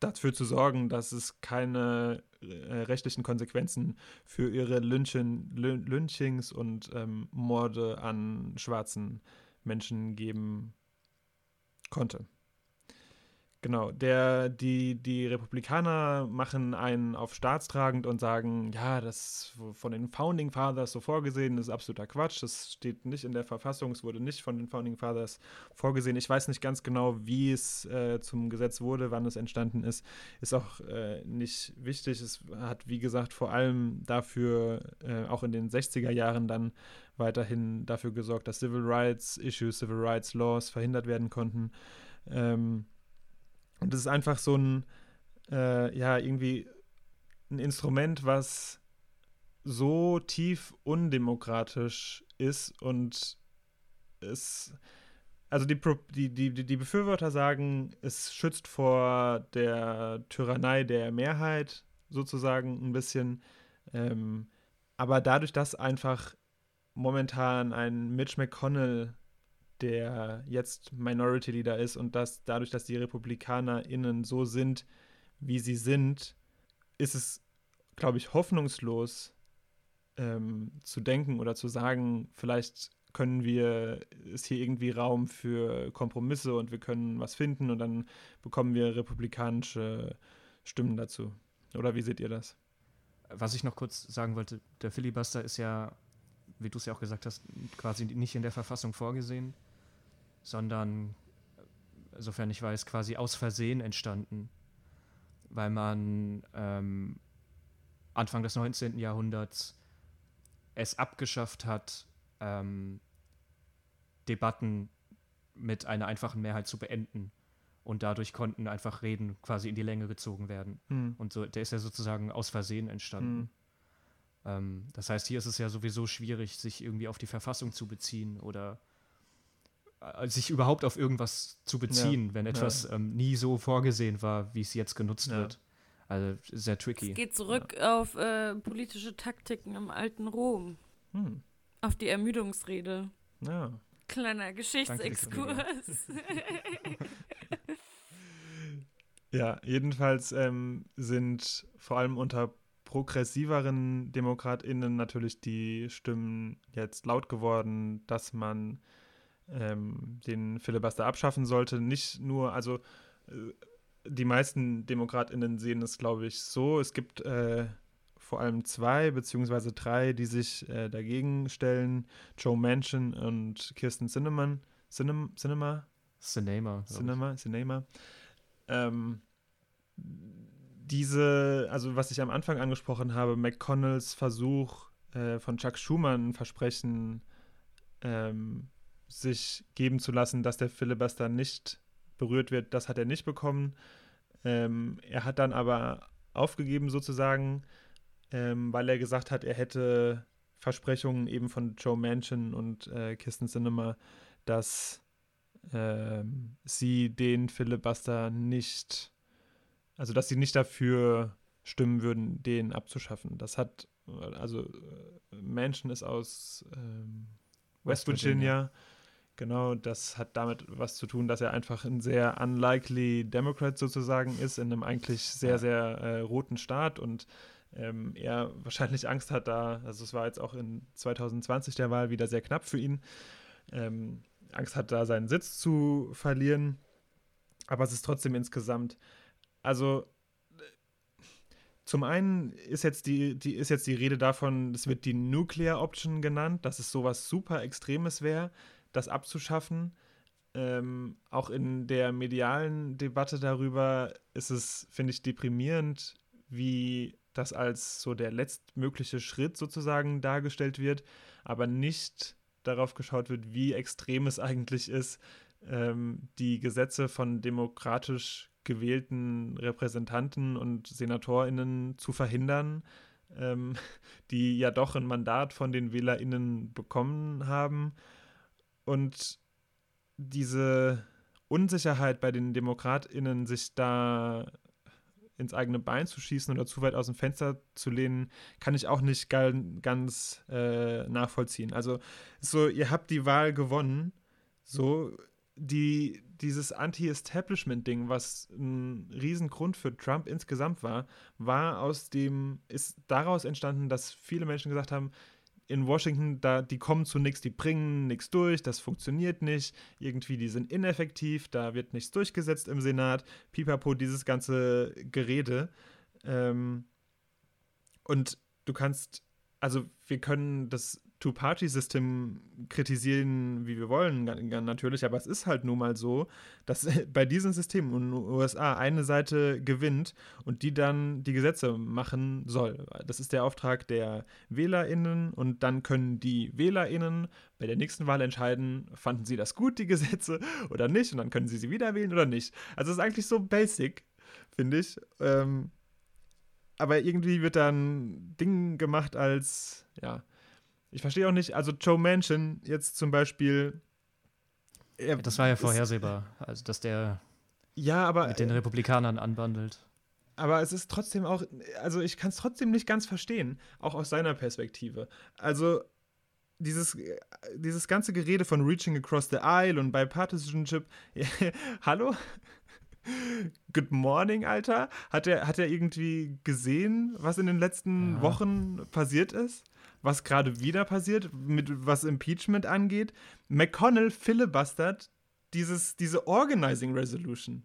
dafür zu sorgen, dass es keine äh, rechtlichen Konsequenzen für ihre Lynchen, Lynchings und ähm, Morde an schwarzen Menschen geben konnte. Genau, der, die, die Republikaner machen einen auf staatstragend und sagen, ja, das von den Founding Fathers so vorgesehen, ist absoluter Quatsch, das steht nicht in der Verfassung, es wurde nicht von den Founding Fathers vorgesehen. Ich weiß nicht ganz genau, wie es äh, zum Gesetz wurde, wann es entstanden ist. Ist auch äh, nicht wichtig. Es hat, wie gesagt, vor allem dafür, äh, auch in den 60er Jahren dann weiterhin dafür gesorgt, dass Civil Rights Issues, Civil Rights Laws verhindert werden konnten. Ähm, und das ist einfach so ein, äh, ja, irgendwie ein Instrument, was so tief undemokratisch ist und es, also die, die, die, die Befürworter sagen, es schützt vor der Tyrannei der Mehrheit sozusagen ein bisschen. Ähm, aber dadurch, dass einfach momentan ein Mitch McConnell der jetzt Minority Leader ist und dass dadurch, dass die RepublikanerInnen so sind, wie sie sind, ist es, glaube ich, hoffnungslos ähm, zu denken oder zu sagen, vielleicht können wir, ist hier irgendwie Raum für Kompromisse und wir können was finden und dann bekommen wir republikanische Stimmen dazu. Oder wie seht ihr das? Was ich noch kurz sagen wollte, der Filibuster ist ja wie du es ja auch gesagt hast, quasi nicht in der Verfassung vorgesehen, sondern, sofern ich weiß, quasi aus Versehen entstanden, weil man ähm, Anfang des 19. Jahrhunderts es abgeschafft hat, ähm, Debatten mit einer einfachen Mehrheit zu beenden. Und dadurch konnten einfach Reden quasi in die Länge gezogen werden. Hm. Und so, der ist ja sozusagen aus Versehen entstanden. Ähm, das heißt, hier ist es ja sowieso schwierig, sich irgendwie auf die Verfassung zu beziehen oder äh, sich überhaupt auf irgendwas zu beziehen, Ja, wenn ja. etwas ähm, nie so vorgesehen war, wie es jetzt genutzt Ja. wird. Also sehr tricky. Es geht zurück auf äh, politische Taktiken im alten Rom. Hm. Auf die Ermüdungsrede. Ja. Kleiner Geschichtsexkurs. Ja, jedenfalls ähm, sind vor allem unter progressiveren DemokratInnen natürlich die Stimmen jetzt laut geworden, dass man ähm, den Filibuster abschaffen sollte. Nicht nur, also äh, die meisten DemokratInnen sehen es, glaube ich, so. Es gibt äh, vor allem zwei beziehungsweise drei, die sich äh, dagegen stellen. Joe Manchin und Kirsten. Sinnem, Sinema? Cinema. ich. Cinema, Cinema. Ähm, diese, also was ich am Anfang angesprochen habe, McConnells Versuch äh, von Chuck Schumer ein Versprechen ähm, sich geben zu lassen, dass der Filibuster nicht berührt wird, das hat er nicht bekommen. Ähm, er hat dann aber aufgegeben sozusagen, ähm, weil er gesagt hat, er hätte Versprechungen eben von Joe Manchin und äh, Kirsten Sinema, dass ähm, sie den Filibuster nicht, also dass sie nicht dafür stimmen würden, den abzuschaffen. Das hat, äh, also äh, Manchin ist aus ähm, West, West Virginia. Virginia. Genau, das hat damit was zu tun, dass er einfach ein sehr unlikely Democrat sozusagen ist, in einem eigentlich sehr, sehr äh, roten Staat und ähm, er wahrscheinlich Angst hat da, also es war jetzt auch in 2020 der Wahl wieder sehr knapp für ihn, ähm, Angst hat da seinen Sitz zu verlieren, aber es ist trotzdem insgesamt, also zum einen ist jetzt die, die, ist jetzt die Rede davon, es wird die Nuclear Option genannt, dass es sowas super Extremes wäre, das abzuschaffen. Ähm, auch in der medialen Debatte darüber ist es, finde ich, deprimierend, wie das als so der letztmögliche Schritt sozusagen dargestellt wird, aber nicht darauf geschaut wird, wie extrem es eigentlich ist, ähm, die Gesetze von demokratisch gewählten Repräsentanten und SenatorInnen zu verhindern, ähm, die ja doch ein Mandat von den WählerInnen bekommen haben. Und diese Unsicherheit bei den DemokratInnen, sich da ins eigene Bein zu schießen oder zu weit aus dem Fenster zu lehnen, kann ich auch nicht ganz äh, nachvollziehen. Also so, ihr habt die Wahl gewonnen, so die, dieses Anti-Establishment-Ding, was ein Riesengrund für Trump insgesamt war, war aus dem, ist daraus entstanden, dass viele Menschen gesagt haben, in Washington, da, die kommen zu nichts, die bringen nichts durch, das funktioniert nicht, irgendwie, die sind ineffektiv, da wird nichts durchgesetzt im Senat, pipapo, dieses ganze Gerede. Ähm, und du kannst, also wir können das Two-Party-System kritisieren, wie wir wollen, natürlich, aber es ist halt nun mal so, dass bei diesem System in den USA eine Seite gewinnt und die dann die Gesetze machen soll. Das ist der Auftrag der WählerInnen und dann können die WählerInnen bei der nächsten Wahl entscheiden, fanden sie das gut, die Gesetze, oder nicht, und dann können sie sie wieder wählen oder nicht. Also es ist eigentlich so basic, finde ich. Ähm, aber irgendwie wird da ein Ding gemacht als, ja, ich verstehe auch nicht, also Joe Manchin jetzt zum Beispiel. Das war ja vorhersehbar, also dass der Ja, aber, mit den Republikanern anbandelt. aber es ist trotzdem auch, also ich kann es trotzdem nicht ganz verstehen, auch aus seiner Perspektive. Also dieses, dieses ganze Gerede von Reaching Across the Aisle und Bipartisanship, hallo? Good morning, Alter. Hat er, hat er irgendwie gesehen, was in den letzten Ja. Wochen passiert ist? Was gerade wieder passiert, mit was Impeachment angeht? McConnell filibustert dieses, diese Organizing Resolution.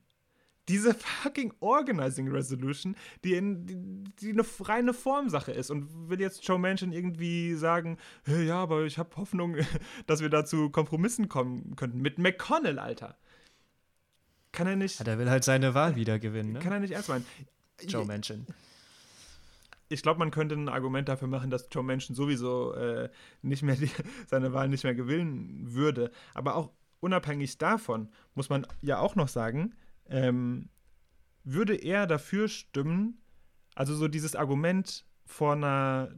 diese fucking Organizing Resolution, die, in, die, die eine reine Formsache ist. Und will jetzt Joe Manchin irgendwie sagen, hey, ja, aber ich habe Hoffnung, dass wir da zu Kompromissen kommen könnten. Mit McConnell, Alter. Kann er nicht. Ja, der will halt seine Wahl wieder gewinnen, ne? Kann er nicht ernst meinen. Joe Manchin. Ich glaube, man könnte ein Argument dafür machen, dass Joe Manchin sowieso äh, nicht mehr die, seine Wahl nicht mehr gewinnen würde. Aber auch unabhängig davon muss man ja auch noch sagen, ähm, würde er dafür stimmen, also so dieses Argument vor einer,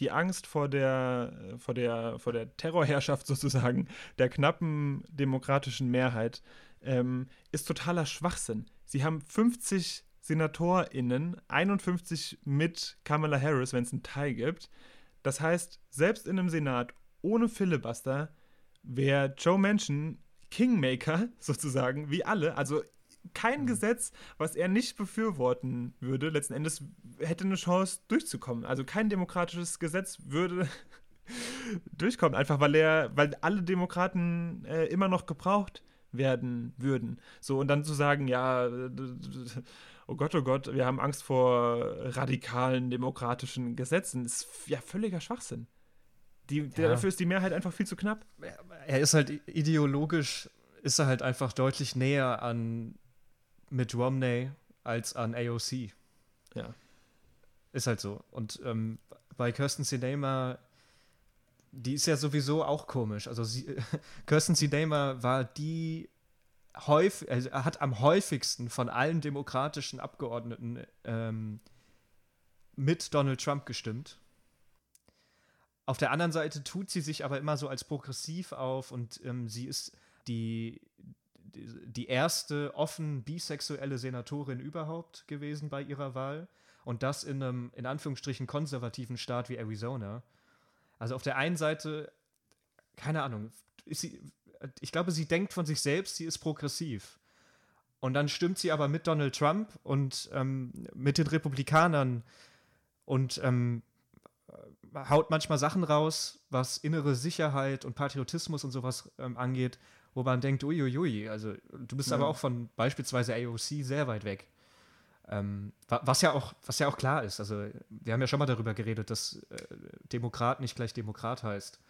die Angst vor der, vor der, vor der Terrorherrschaft sozusagen, der knappen demokratischen Mehrheit, ähm, ist totaler Schwachsinn. Sie haben 50 SenatorInnen, 51 mit Kamala Harris, wenn es einen Teil gibt. Das heißt, selbst in einem Senat ohne Filibuster wäre Joe Manchin Kingmaker sozusagen, wie alle. Also kein mhm. Gesetz, was er nicht befürworten würde, letzten Endes hätte eine Chance durchzukommen. Also kein demokratisches Gesetz würde durchkommen, einfach weil er, weil alle Demokraten äh, immer noch gebraucht werden würden. So, und dann zu sagen, ja, oh Gott, oh Gott, wir haben Angst vor radikalen demokratischen Gesetzen, ist ja völliger Schwachsinn. Die, ja. Dafür ist die Mehrheit einfach viel zu knapp. Er ist halt ideologisch, ist er halt einfach deutlich näher an mit Romney als an AOC. Ja. Ist halt so. Und ähm, bei Kirsten Sinema, die ist ja sowieso auch komisch. Also sie, Kirsten Sinema war die häufig, also hat am häufigsten von allen demokratischen Abgeordneten ähm, mit Donald Trump gestimmt. Auf der anderen Seite tut sie sich aber immer so als progressiv auf und ähm, sie ist die, die erste offen bisexuelle Senatorin überhaupt gewesen bei ihrer Wahl. Und das in einem, in Anführungsstrichen, konservativen Staat wie Arizona. Also auf der einen Seite, keine Ahnung, sie, ich glaube, sie denkt von sich selbst, sie ist progressiv. Und dann stimmt sie aber mit Donald Trump und ähm, mit den Republikanern und ähm, haut manchmal Sachen raus, was innere Sicherheit und Patriotismus und sowas ähm, angeht, wo man denkt, uiuiui, also du bist ja. aber auch von beispielsweise AOC sehr weit weg. Ähm, was, ja auch, was ja auch klar ist, also wir haben ja schon mal darüber geredet, dass äh, Demokrat nicht gleich Demokrat heißt.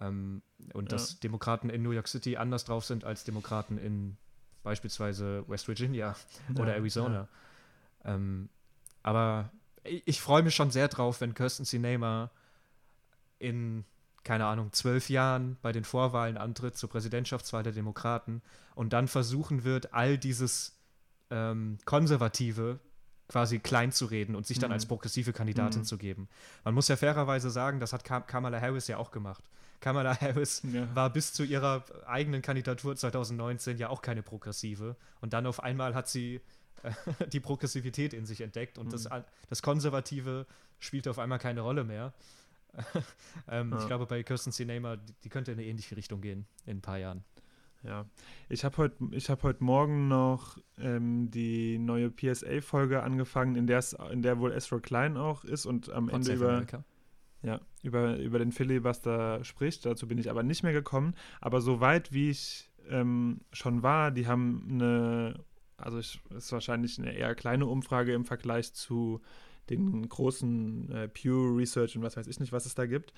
Ähm, und ja. dass Demokraten in New York City anders drauf sind als Demokraten in beispielsweise West Virginia ja, oder Arizona. Ja. Ähm, aber ich, ich freue mich schon sehr drauf, wenn Kirsten Sinema in keine Ahnung, zwölf Jahren bei den Vorwahlen antritt zur Präsidentschaftswahl der Demokraten und dann versuchen wird, all dieses ähm, Konservative quasi klein zu reden und sich dann mhm. als progressive Kandidatin mhm. zu geben. Man muss ja fairerweise sagen, das hat Kam Kamala Harris ja auch gemacht. Kamala Harris ja. war bis zu ihrer eigenen Kandidatur 2019 ja auch keine progressive und dann auf einmal hat sie äh, die Progressivität in sich entdeckt und mhm. das, das Konservative spielt auf einmal keine Rolle mehr. ähm, ja. Ich glaube, bei Kirsten Sinema, die, die, könnte in eine ähnliche Richtung gehen in ein paar Jahren. Ja, ich habe heute hab heut Morgen noch ähm, die neue PSA-Folge angefangen, in, in der wohl Ezra Klein auch ist und am Ende über, ja, über, über den Filibuster spricht. Dazu bin ich aber nicht mehr gekommen. Aber so weit, wie ich ähm, schon war, die haben eine, also es ist wahrscheinlich eine eher kleine Umfrage im Vergleich zu den großen äh, Pew Research und was weiß ich nicht, was es da gibt.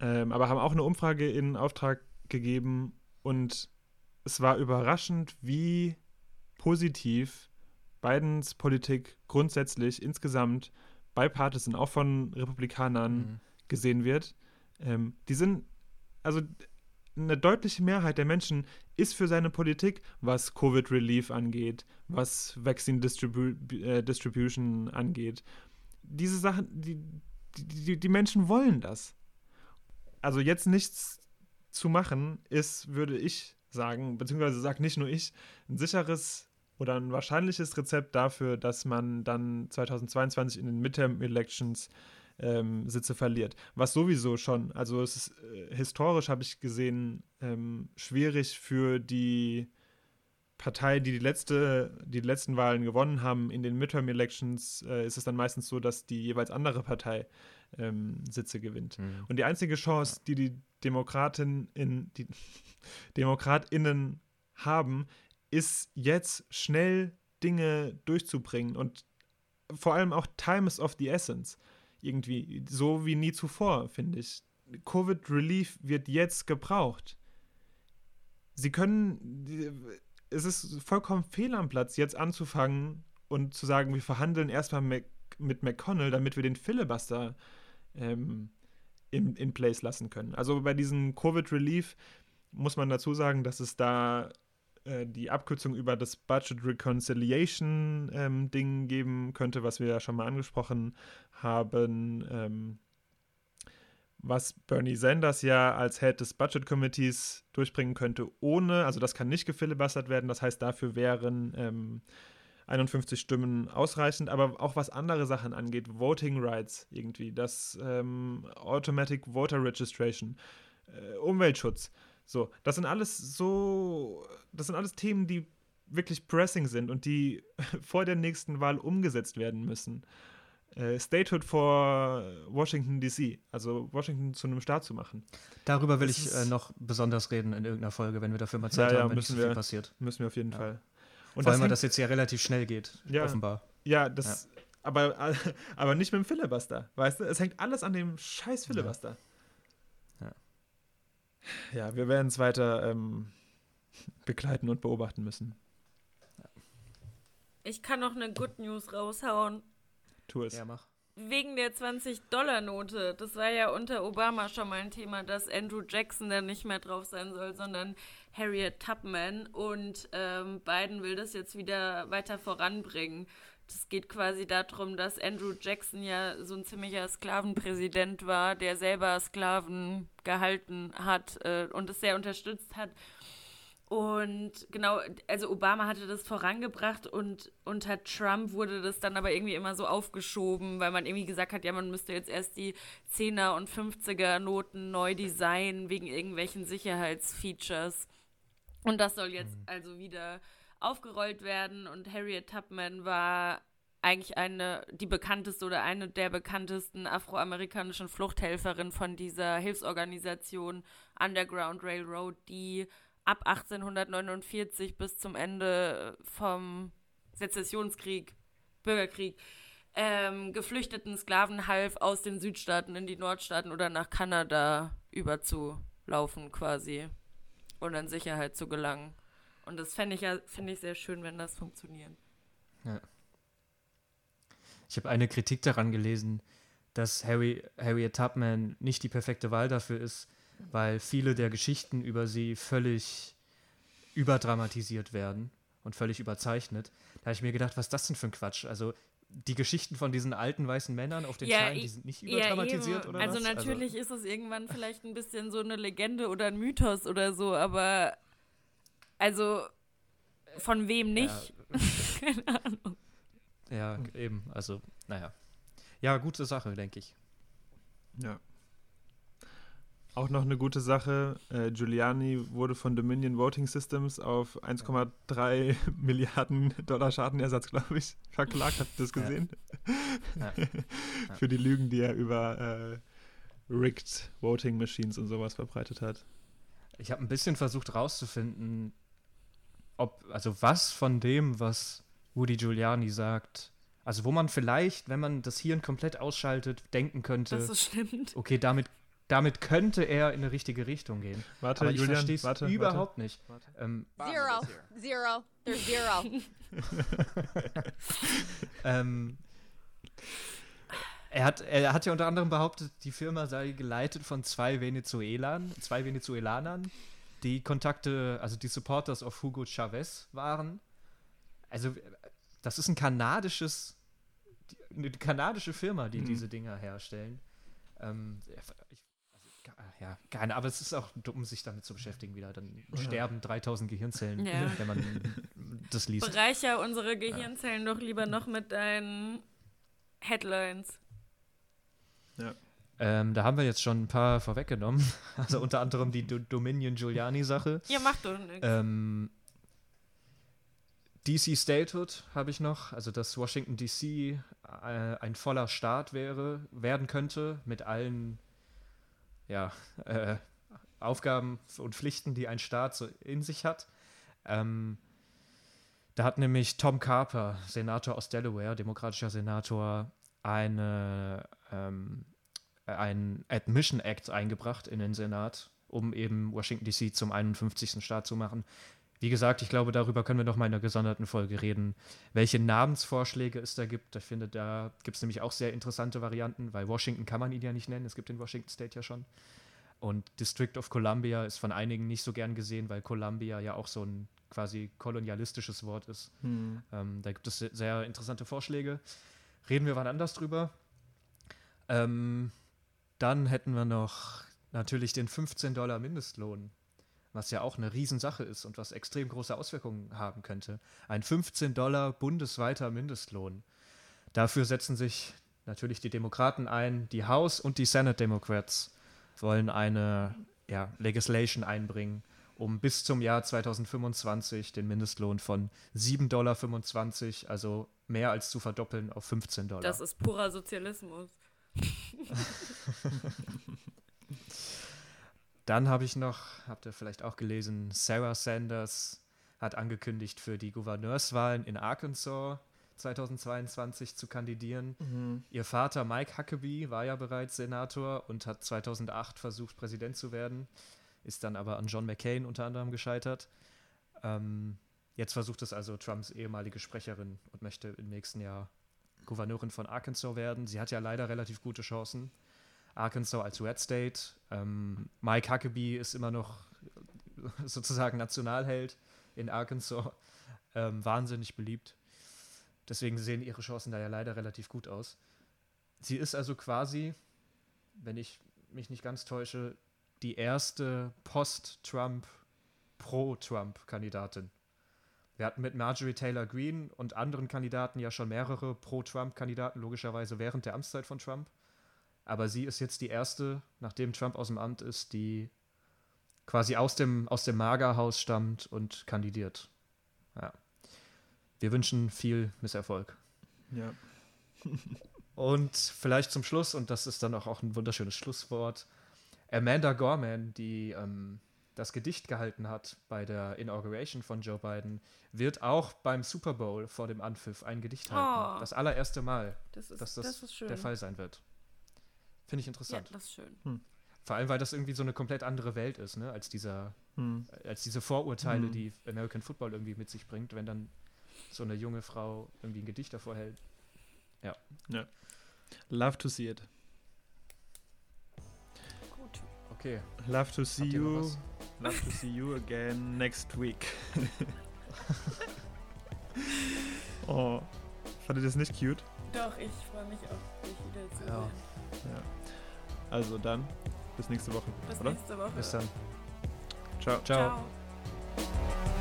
Ähm, aber haben auch eine Umfrage in Auftrag gegeben und es war überraschend, wie positiv Bidens Politik grundsätzlich insgesamt bipartisan, auch von Republikanern, mhm. gesehen wird. Ähm, die sind, also eine deutliche Mehrheit der Menschen ist für seine Politik, was Covid Relief angeht, was Vaccine Distribu äh, Distribution angeht. Diese Sachen, die, die, die Menschen wollen das. Also jetzt nichts zu machen, ist, würde ich sagen, beziehungsweise sagt nicht nur ich, ein sicheres oder ein wahrscheinliches Rezept dafür, dass man dann 2022 in den Midterm Elections ähm, Sitze verliert. Was sowieso schon, also es ist äh, historisch, habe ich gesehen, ähm, schwierig für die Partei, die die, letzte, die letzten Wahlen gewonnen haben, in den Midterm-Elections äh, ist es dann meistens so, dass die jeweils andere Partei ähm, Sitze gewinnt. Mhm. Und die einzige Chance, die die Demokraten in, die DemokratInnen haben, ist jetzt schnell Dinge durchzubringen und vor allem auch Time is of the Essence. Irgendwie, so wie nie zuvor, finde ich. Covid Relief wird jetzt gebraucht. Sie können, es ist vollkommen fehl am Platz, jetzt anzufangen und zu sagen, wir verhandeln erstmal mit, McConnell, damit wir den Filibuster ähm, in, in place lassen können. Also bei diesem Covid Relief muss man dazu sagen, dass es da äh, die Abkürzung über das Budget Reconciliation ähm, Ding geben könnte, was wir ja schon mal angesprochen haben. Ähm, was Bernie Sanders ja als Head des Budget Committees durchbringen könnte, ohne, also das kann nicht gefilibustert werden, das heißt, dafür wären ähm, 51 Stimmen ausreichend, aber auch was andere Sachen angeht, Voting Rights irgendwie, das ähm, Automatic Voter Registration, äh, Umweltschutz, so, das sind alles so, das sind alles Themen, die wirklich pressing sind und die vor der nächsten Wahl umgesetzt werden müssen. Äh, Statehood vor Washington DC, also Washington zu einem Staat zu machen. Darüber will das ich äh, noch besonders reden in irgendeiner Folge, wenn wir dafür mal Zeit ja, ja, haben, wenn nicht so viel passiert. Müssen wir auf jeden ja. Fall. Und Vor allem, weil das jetzt ja relativ schnell geht, ja, offenbar. Ja, das, Aber, aber nicht mit dem Filibuster, weißt du? Es hängt alles an dem scheiß Filibuster. Ja, wir werden es weiter ähm, begleiten und beobachten müssen. Ich kann noch eine Good News raushauen. Tu es. Ja, mach. Wegen der 20-Dollar-Note. Das war ja unter Obama schon mal ein Thema, dass Andrew Jackson da nicht mehr drauf sein soll, sondern Harriet Tubman. Und ähm, Biden will das jetzt wieder weiter voranbringen. Das geht quasi darum, dass Andrew Jackson ja so ein ziemlicher Sklavenpräsident war, der selber Sklaven gehalten hat äh, und es sehr unterstützt hat. Und genau, also Obama hatte das vorangebracht und unter Trump wurde das dann aber irgendwie immer so aufgeschoben, weil man irgendwie gesagt hat, ja, man müsste jetzt erst die 10er und 50er Noten neu designen wegen irgendwelchen Sicherheitsfeatures. Und das soll jetzt mhm. also wieder aufgerollt werden und Harriet Tubman war eigentlich eine, die bekannteste oder eine der bekanntesten afroamerikanischen Fluchthelferinnen von dieser Hilfsorganisation Underground Railroad, die ab 1849 bis zum Ende vom Sezessionskrieg, Bürgerkrieg, ähm, geflüchteten Sklaven half, aus den Südstaaten in die Nordstaaten oder nach Kanada überzulaufen quasi und in Sicherheit zu gelangen. Und das fände ich ja, finde ich sehr schön, wenn das funktioniert. Ja. Ich habe eine Kritik daran gelesen, dass Harry, Harriet Tubman nicht die perfekte Wahl dafür ist, weil viele der Geschichten über sie völlig überdramatisiert werden und völlig überzeichnet. Da habe ich mir gedacht, was ist das denn für ein Quatsch? Also die Geschichten von diesen alten weißen Männern auf den ja, Scheinen, die sind nicht überdramatisiert ja, oder also was? natürlich also ist es irgendwann vielleicht ein bisschen so eine Legende oder ein Mythos oder so, aber also von wem nicht? Ja. Keine Ahnung. Ja, eben. Also, naja. Ja, gute Sache, denke ich. Ja. Auch noch eine gute Sache, äh, Giuliani wurde von Dominion Voting Systems auf 1,3 Milliarden Dollar Schadenersatz, glaube ich, verklagt. Habt ihr das gesehen? Ja. Ja. Ja. Für die Lügen, die er über äh, rigged Voting Machines und sowas verbreitet hat. Ich habe ein bisschen versucht rauszufinden, ob, also was von dem, was Woody Giuliani sagt, also wo man vielleicht, wenn man das Hirn komplett ausschaltet, denken könnte, das stimmt. okay, damit damit könnte er in eine richtige Richtung gehen. Warte, Aber ich verstehe es überhaupt warte. nicht. Ähm, zero. Zero. There's zero. ähm, er, hat, er hat ja unter anderem behauptet, die Firma sei geleitet von zwei Venezuelern, zwei Venezuelanern, die Kontakte, also die Supporters auf Hugo Chavez waren. Also, das ist ein kanadisches, eine kanadische Firma, die mhm. diese Dinger herstellen. Ähm, ich ja, keine, aber es ist auch dumm, sich damit zu beschäftigen wieder. Dann ja. sterben 3000 Gehirnzellen, ja. wenn man das liest. Bereicher unsere Gehirnzellen ja. doch lieber noch mit deinen Headlines. Ja. Ähm, da haben wir jetzt schon ein paar vorweggenommen. Also unter anderem die Do Dominion Giuliani-Sache. Ja, macht doch nichts. Ähm, DC Statehood habe ich noch, also dass Washington DC äh, ein voller Staat wäre, werden könnte mit allen ja, äh, Aufgaben und Pflichten, die ein Staat so in sich hat. Ähm, Da hat nämlich Tom Carper, Senator aus Delaware, demokratischer Senator, eine, ähm, ein Admission Act eingebracht in den Senat, um eben Washington DC zum 51. Staat zu machen. Wie gesagt, ich glaube, darüber können wir noch mal in einer gesonderten Folge reden, welche Namensvorschläge es da gibt. Ich finde, da gibt es nämlich auch sehr interessante Varianten, weil Washington kann man ihn ja nicht nennen, es gibt den Washington State ja schon. Und District of Columbia ist von einigen nicht so gern gesehen, weil Columbia ja auch so ein quasi kolonialistisches Wort ist. Hm. Ähm, da gibt es sehr interessante Vorschläge. Reden wir wann anders drüber. Ähm, dann hätten wir noch natürlich den 15 Dollar Mindestlohn was ja auch eine Riesensache ist und was extrem große Auswirkungen haben könnte. Ein 15 Dollar bundesweiter Mindestlohn. Dafür setzen sich natürlich die Demokraten ein. Die House und die Senate Democrats wollen eine ja, Legislation einbringen, um bis zum Jahr 2025 den Mindestlohn von 7,25 Dollar, also mehr als zu verdoppeln, auf 15 Dollar. Das ist purer Sozialismus. Dann habe ich noch, habt ihr vielleicht auch gelesen, Sarah Sanders hat angekündigt, für die Gouverneurswahlen in Arkansas 2022 zu kandidieren. Mhm. Ihr Vater Mike Huckabee war ja bereits Senator und hat 2008 versucht, Präsident zu werden, ist dann aber an John McCain unter anderem gescheitert. Ähm, jetzt versucht es also Trumps ehemalige Sprecherin und möchte im nächsten Jahr Gouverneurin von Arkansas werden. Sie hat ja leider relativ gute Chancen. Arkansas als Red State. Ähm, Mike Huckabee ist immer noch sozusagen Nationalheld in Arkansas. Ähm, wahnsinnig beliebt. Deswegen sehen ihre Chancen da ja leider relativ gut aus. Sie ist also quasi, wenn ich mich nicht ganz täusche, die erste Post-Trump, Pro-Trump-Kandidatin. Wir hatten mit Marjorie Taylor Greene und anderen Kandidaten ja schon mehrere Pro-Trump-Kandidaten, logischerweise während der Amtszeit von Trump. Aber sie ist jetzt die erste, nachdem Trump aus dem Amt ist, die quasi aus dem, aus dem Magerhaus stammt und kandidiert. Ja. Wir wünschen viel Misserfolg. Ja. und vielleicht zum Schluss, und das ist dann auch, auch ein wunderschönes Schlusswort, Amanda Gorman, die ähm, das Gedicht gehalten hat bei der Inauguration von Joe Biden, wird auch beim Super Bowl vor dem Anpfiff ein Gedicht halten. Oh. Das allererste Mal, das ist, dass das, das der Fall sein wird. Finde ich interessant. Ja, das ist schön. Hm. Vor allem, weil das irgendwie so eine komplett andere Welt ist, ne, als dieser, hm. als diese Vorurteile, hm. die American Football irgendwie mit sich bringt, wenn dann so eine junge Frau irgendwie ein Gedicht davor hält. Ja. Ja. Love to see it. Gut. Okay. Love to see you. Love to see you again next week. oh. Fandet ihr das nicht cute? Doch, ich freue mich auch, dich wieder zu ja. sehen. Ja. Also dann, bis nächste Woche. Bis oder? nächste Woche. Bis dann. Ciao. Ciao. Ciao.